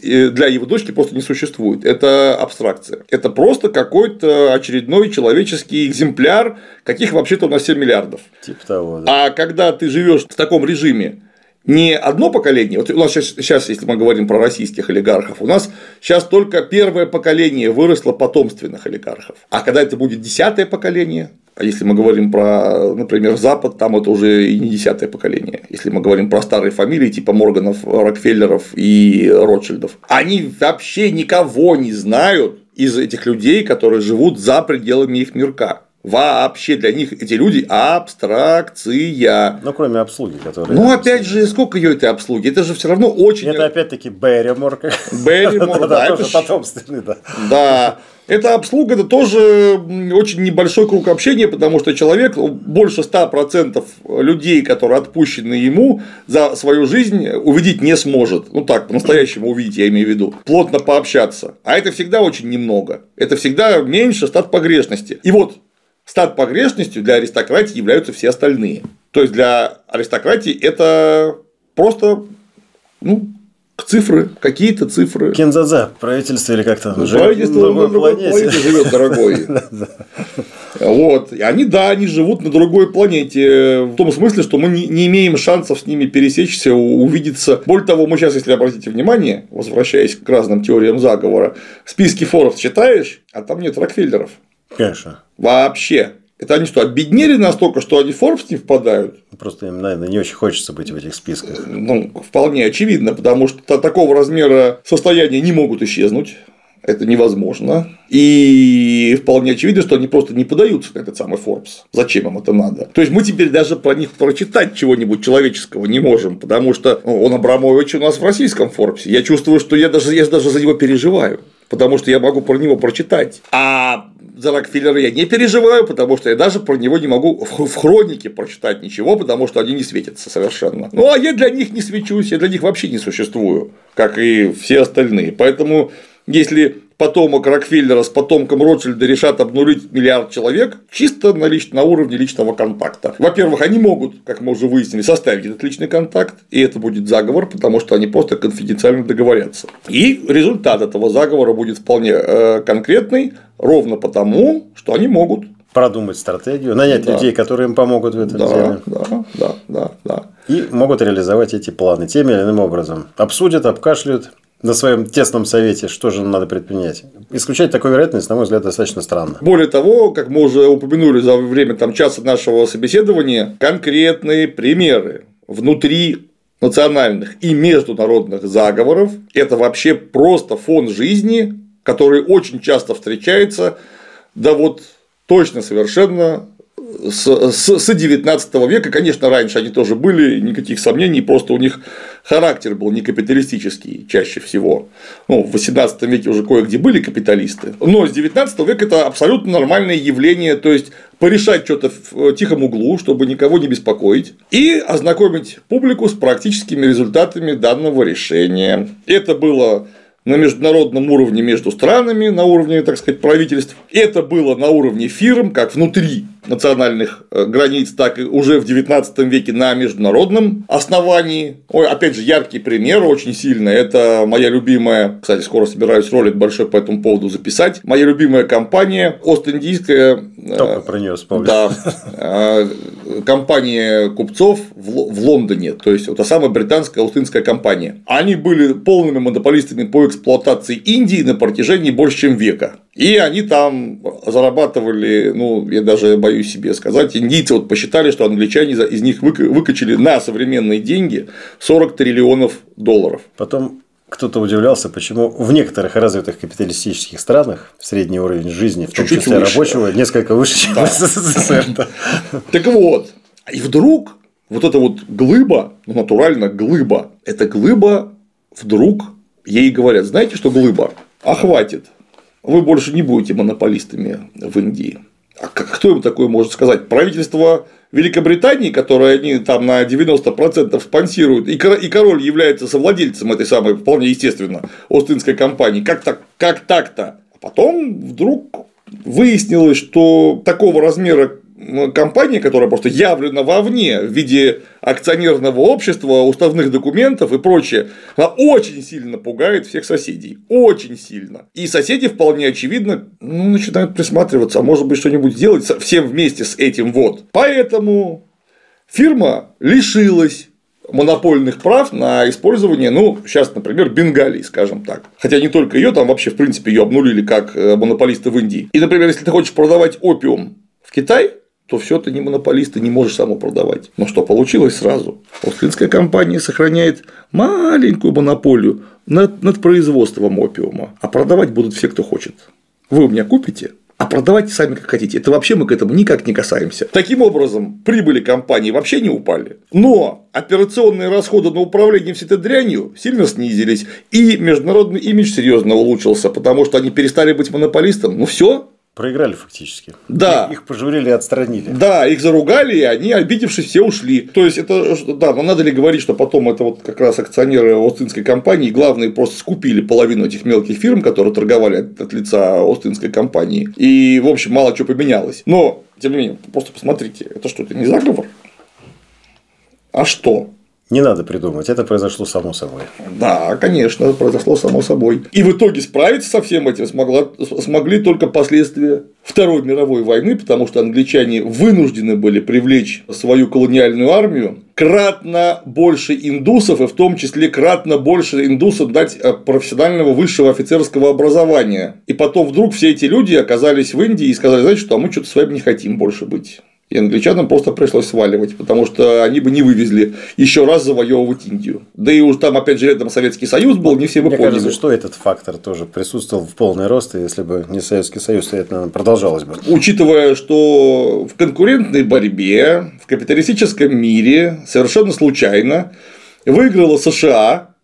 S1: для его дочки просто не существует. Это абстракция. Это просто какой-то очередной человеческий экземпляр, каких вообще-то у нас 7 миллиардов.
S2: Типа того, да.
S1: А когда ты живешь в таком режиме, не одно поколение, вот у нас сейчас, сейчас, если мы говорим про российских олигархов, у нас сейчас только первое поколение выросло потомственных олигархов. А когда это будет десятое поколение, если мы говорим про, например, Запад, там это уже и не десятое поколение. Если мы говорим про старые фамилии типа Морганов, Рокфеллеров и Ротшильдов, они вообще никого не знают из этих людей, которые живут за пределами их мирка. Вообще для них эти люди абстракция.
S2: Ну, кроме обслуги, которые.
S1: Ну, опять же, сколько ее этой обслуги? Это же все равно очень.
S2: Это опять-таки Берримор.
S1: Берримор, <laughs> да.
S2: Это потомственный, да.
S1: Да. Эта обслуга это тоже очень небольшой круг общения, потому что человек, больше 100% людей, которые отпущены ему за свою жизнь, увидеть не сможет. Ну так, по-настоящему увидеть, я имею в виду. Плотно пообщаться. А это всегда очень немного. Это всегда меньше стат погрешности. И вот стат погрешностью для аристократии являются все остальные. То есть для аристократии это просто ну, цифры, какие-то цифры.
S2: Кензадза, правительство или как-то
S1: ну, правительство на другой планете. планете живет, дорогой. <laughs> Вот. И они, да, они живут на другой планете. В том смысле, что мы не имеем шансов с ними пересечься, увидеться. Более того, мы сейчас, если обратите внимание, возвращаясь к разным теориям заговора, списки форов читаешь, а там нет Рокфеллеров.
S2: Конечно.
S1: Вообще. Это они что, обеднели настолько, что они в Forbes не впадают?
S2: Просто им, наверное, не очень хочется быть в этих списках.
S1: Ну, вполне очевидно, потому что такого размера состояния не могут исчезнуть. Это невозможно. И вполне очевидно, что они просто не подаются на этот самый Forbes. Зачем им это надо? То есть мы теперь даже про них прочитать чего-нибудь человеческого не можем, потому что он Абрамович у нас в российском Форбсе. Я чувствую, что я даже, я даже за него переживаю. Потому что я могу про него прочитать. А за Рокфеллера я не переживаю, потому что я даже про него не могу в хронике прочитать ничего, потому что они не светятся совершенно. Ну, а я для них не свечусь, я для них вообще не существую, как и все остальные. Поэтому, если потомок Рокфеллера с потомком Ротшильда решат обнулить миллиард человек чисто на, лич... на уровне личного контакта. Во-первых, они могут, как мы уже выяснили, составить этот личный контакт, и это будет заговор, потому что они просто конфиденциально договорятся. И результат этого заговора будет вполне э, конкретный, ровно потому, что они могут
S2: продумать стратегию, нанять да. людей, которые им помогут в этом
S1: да,
S2: деле.
S1: Да, да, да, да.
S2: И могут реализовать эти планы тем или иным образом. Обсудят, обкашляют, на своем тесном совете, что же надо предпринять. Исключать такую вероятность, на мой взгляд, достаточно странно.
S1: Более того, как мы уже упомянули за время там, часа нашего собеседования, конкретные примеры внутри национальных и международных заговоров – это вообще просто фон жизни, который очень часто встречается, да вот точно совершенно с, с, с 19 века, конечно, раньше они тоже были, никаких сомнений, просто у них характер был не капиталистический чаще всего. Ну, в 18 веке уже кое-где были капиталисты, но с 19 века это абсолютно нормальное явление, то есть порешать что-то в тихом углу, чтобы никого не беспокоить, и ознакомить публику с практическими результатами данного решения. Это было на международном уровне между странами, на уровне, так сказать, правительств. Это было на уровне фирм, как внутри национальных э, границ, так и уже в XIX веке на международном основании. Ой, опять же, яркий пример очень сильно. Это моя любимая, кстати, скоро собираюсь ролик большой по этому поводу записать. Моя любимая компания, Ост-Индийская.
S2: Э, Только про нее вспомнил.
S1: Да. Э, компания купцов в Лондоне, то есть та самая британская Ост-Индская компания. Они были полными монополистами по эксплуатации Индии на протяжении больше, чем века. И они там зарабатывали, ну, я даже боюсь себе сказать, индийцы вот посчитали, что англичане из них выкачали на современные деньги 40 триллионов долларов.
S2: Потом кто-то удивлялся, почему в некоторых развитых капиталистических странах средний уровень жизни, в том Чуть-чуть числе выше. рабочего, несколько выше, чем да. в СССР.
S1: Так вот, и вдруг вот эта вот глыба, ну натурально глыба, эта глыба вдруг ей говорят, знаете, что глыба? А хватит, вы больше не будете монополистами в Индии. А кто им такое может сказать? Правительство Великобритании, которое они там на 90% спонсируют, и король является совладельцем этой самой, вполне естественно, Остинской компании. Как так? Как так-то? А потом вдруг выяснилось, что такого размера компания, которая просто явлена вовне в виде акционерного общества, уставных документов и прочее, она очень сильно пугает всех соседей. Очень сильно. И соседи вполне очевидно ну, начинают присматриваться, а может быть что-нибудь сделать всем вместе с этим вот. Поэтому фирма лишилась монопольных прав на использование, ну, сейчас, например, Бенгалии, скажем так. Хотя не только ее, там вообще, в принципе, ее обнулили как э, монополисты в Индии. И, например, если ты хочешь продавать опиум в Китай, то все ты не монополист, ты не можешь само продавать. Но что получилось сразу? Ост-Индская компания сохраняет маленькую монополию над, над производством опиума, а продавать будут все, кто хочет. Вы у меня купите, а продавайте сами как хотите. Это вообще мы к этому никак не касаемся. Таким образом, прибыли компании вообще не упали. Но операционные расходы на управление всей этой дрянью сильно снизились, и международный имидж серьезно улучшился, потому что они перестали быть монополистом. Ну все,
S2: Проиграли фактически.
S1: Да.
S2: Их, их пожурили и отстранили.
S1: Да, их заругали, и они, обидевшись, все ушли. То есть, это, да, но надо ли говорить, что потом это вот как раз акционеры Остинской компании, главные просто скупили половину этих мелких фирм, которые торговали от, от лица Остинской компании. И, в общем, мало чего поменялось. Но, тем не менее, просто посмотрите, это что, это не заговор? А что?
S2: Не надо придумывать, это произошло само собой.
S1: Да, конечно, произошло само собой. И в итоге справиться со всем этим смогла, смогли только последствия Второй мировой войны, потому что англичане вынуждены были привлечь свою колониальную армию кратно больше индусов, и в том числе кратно больше индусов дать э, профессионального высшего офицерского образования. И потом вдруг все эти люди оказались в Индии и сказали, знаете что, а мы что-то с вами не хотим больше быть. И англичанам просто пришлось сваливать, потому что они бы не вывезли еще раз завоевывать Индию. Да и уж там, опять же, рядом Советский Союз был, не все бы
S2: Мне поняли. кажется, что этот фактор тоже присутствовал в полный рост, и если бы не Советский Союз, то это наверное, продолжалось бы.
S1: Учитывая, что в конкурентной борьбе, в капиталистическом мире совершенно случайно выиграла США,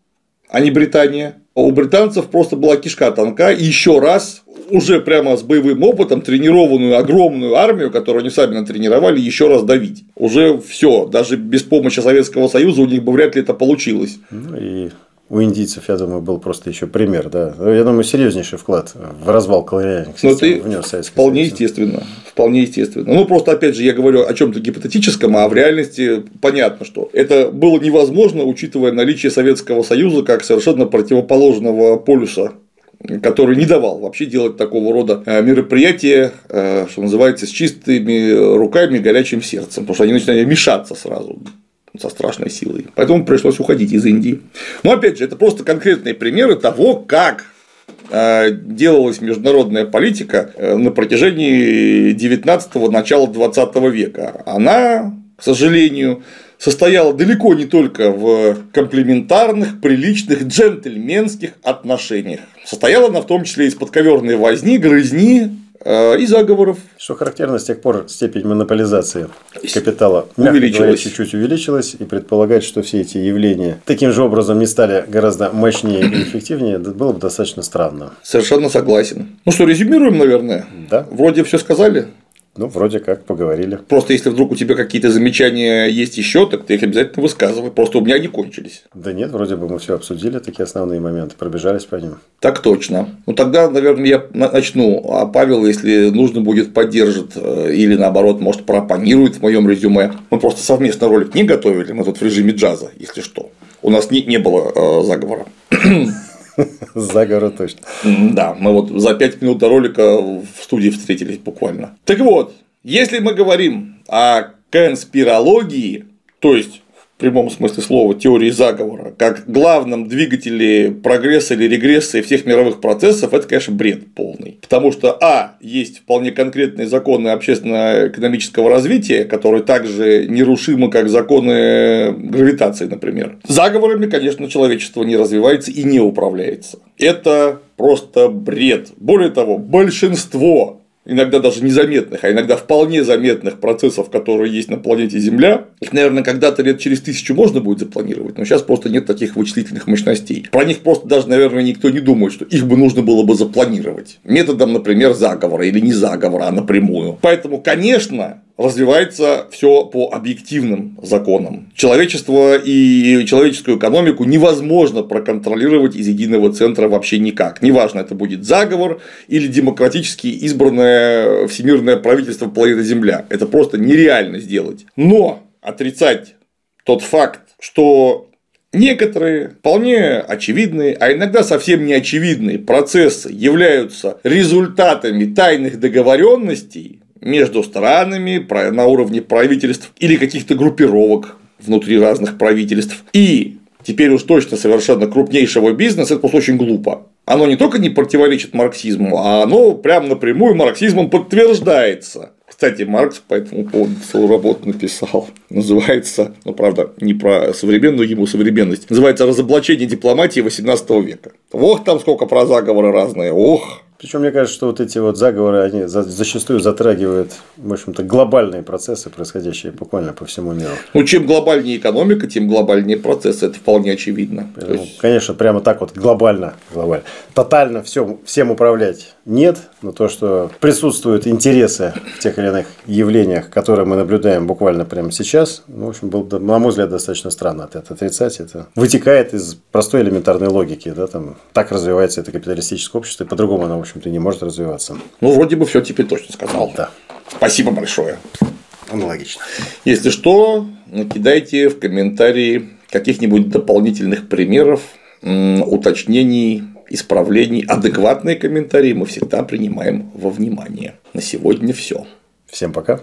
S1: а не Британия, у британцев просто была кишка тонка, и еще раз уже прямо с боевым опытом тренированную огромную армию, которую они сами натренировали, еще раз давить. Уже все, даже без помощи Советского Союза у них бы вряд ли это получилось.
S2: Ну и у индийцев, я думаю, был просто еще пример, да. Я думаю, серьезнейший вклад в развал колониальных
S1: систем Но это внес Советский Вполне Союз. естественно. Вполне естественно. Ну, просто, опять же, я говорю о чем-то гипотетическом, а в реальности понятно, что это было невозможно, учитывая наличие Советского Союза как совершенно противоположного полюса который не давал вообще делать такого рода э, мероприятия, э, что называется, с чистыми руками, горячим сердцем, потому что они начинали мешаться сразу со страшной силой. Поэтому пришлось уходить из Индии. Но опять же, это просто конкретные примеры того, как э, делалась международная политика на протяжении 19-го, начала 20 века. Она, к сожалению, состояла далеко не только в комплементарных, приличных, джентльменских отношениях. Состояла она в том числе из подковерной возни, грызни, э, и заговоров.
S2: Что характерно, с тех пор степень монополизации капитала
S1: увеличилась.
S2: чуть-чуть увеличилась, и предполагать, что все эти явления таким же образом не стали гораздо мощнее и эффективнее, было бы достаточно странно.
S1: Совершенно согласен. Ну что, резюмируем, наверное?
S2: Да.
S1: Вроде все сказали.
S2: Ну, вроде как поговорили.
S1: Просто если вдруг у тебя какие-то замечания есть еще, так ты их обязательно высказывай. Просто у меня они кончились.
S2: Да нет, вроде бы мы все обсудили, такие основные моменты, пробежались по ним.
S1: Так точно. Ну тогда, наверное, я начну. А Павел, если нужно будет, поддержит э, или наоборот, может, пропонирует в моем резюме. Мы просто совместно ролик не готовили, мы тут в режиме джаза, если что. У нас не, не было э, <clears throat> <laughs> заговора.
S2: Заговора точно.
S1: Да, мы вот за 5 минут до ролика в студии встретились буквально. Так вот, если мы говорим о конспирологии, то есть в прямом смысле слова теории заговора, как главном двигателе прогресса или регресса всех мировых процессов, это, конечно, бред полный. Потому что, а, есть вполне конкретные законы общественно-экономического развития, которые также нерушимы, как законы гравитации, например. Заговорами, конечно, человечество не развивается и не управляется. Это просто бред. Более того, большинство иногда даже незаметных, а иногда вполне заметных процессов, которые есть на планете Земля, их, наверное, когда-то лет через тысячу можно будет запланировать, но сейчас просто нет таких вычислительных мощностей. Про них просто даже, наверное, никто не думает, что их бы нужно было бы запланировать. Методом, например, заговора или не заговора, а напрямую. Поэтому, конечно, развивается все по объективным законам. Человечество и человеческую экономику невозможно проконтролировать из единого центра вообще никак. Неважно, это будет заговор или демократически избранное всемирное правительство планеты Земля. Это просто нереально сделать. Но отрицать тот факт, что Некоторые вполне очевидные, а иногда совсем неочевидные процессы являются результатами тайных договоренностей, между странами, на уровне правительств или каких-то группировок внутри разных правительств. И теперь уж точно совершенно крупнейшего бизнеса, это просто очень глупо. Оно не только не противоречит марксизму, а оно прям напрямую марксизмом подтверждается. Кстати, Маркс по этому поводу целую работу написал. Называется, ну правда, не про современную ему современность, называется «Разоблачение дипломатии XVIII века». Ох, там сколько про заговоры разные, ох,
S2: причем мне кажется, что вот эти вот заговоры, они зачастую затрагивают, в общем-то, глобальные процессы, происходящие буквально по всему миру.
S1: Ну, чем глобальнее экономика, тем глобальнее процессы, это вполне очевидно.
S2: Ну, есть... Конечно, прямо так вот глобально, глобально, тотально всем, всем управлять нет, но то, что присутствуют интересы в тех или иных явлениях, которые мы наблюдаем буквально прямо сейчас, ну, в общем, было, на мой взгляд, достаточно странно от этого отрицать. Это вытекает из простой элементарной логики, да, там, так развивается это капиталистическое общество, и по-другому оно общем-то, не может развиваться.
S1: Ну, вроде бы все теперь точно сказал.
S2: Да.
S1: Спасибо большое.
S2: Аналогично.
S1: Если что, накидайте в комментарии каких-нибудь дополнительных примеров, уточнений, исправлений, адекватные комментарии мы всегда принимаем во внимание. На сегодня все.
S2: Всем пока.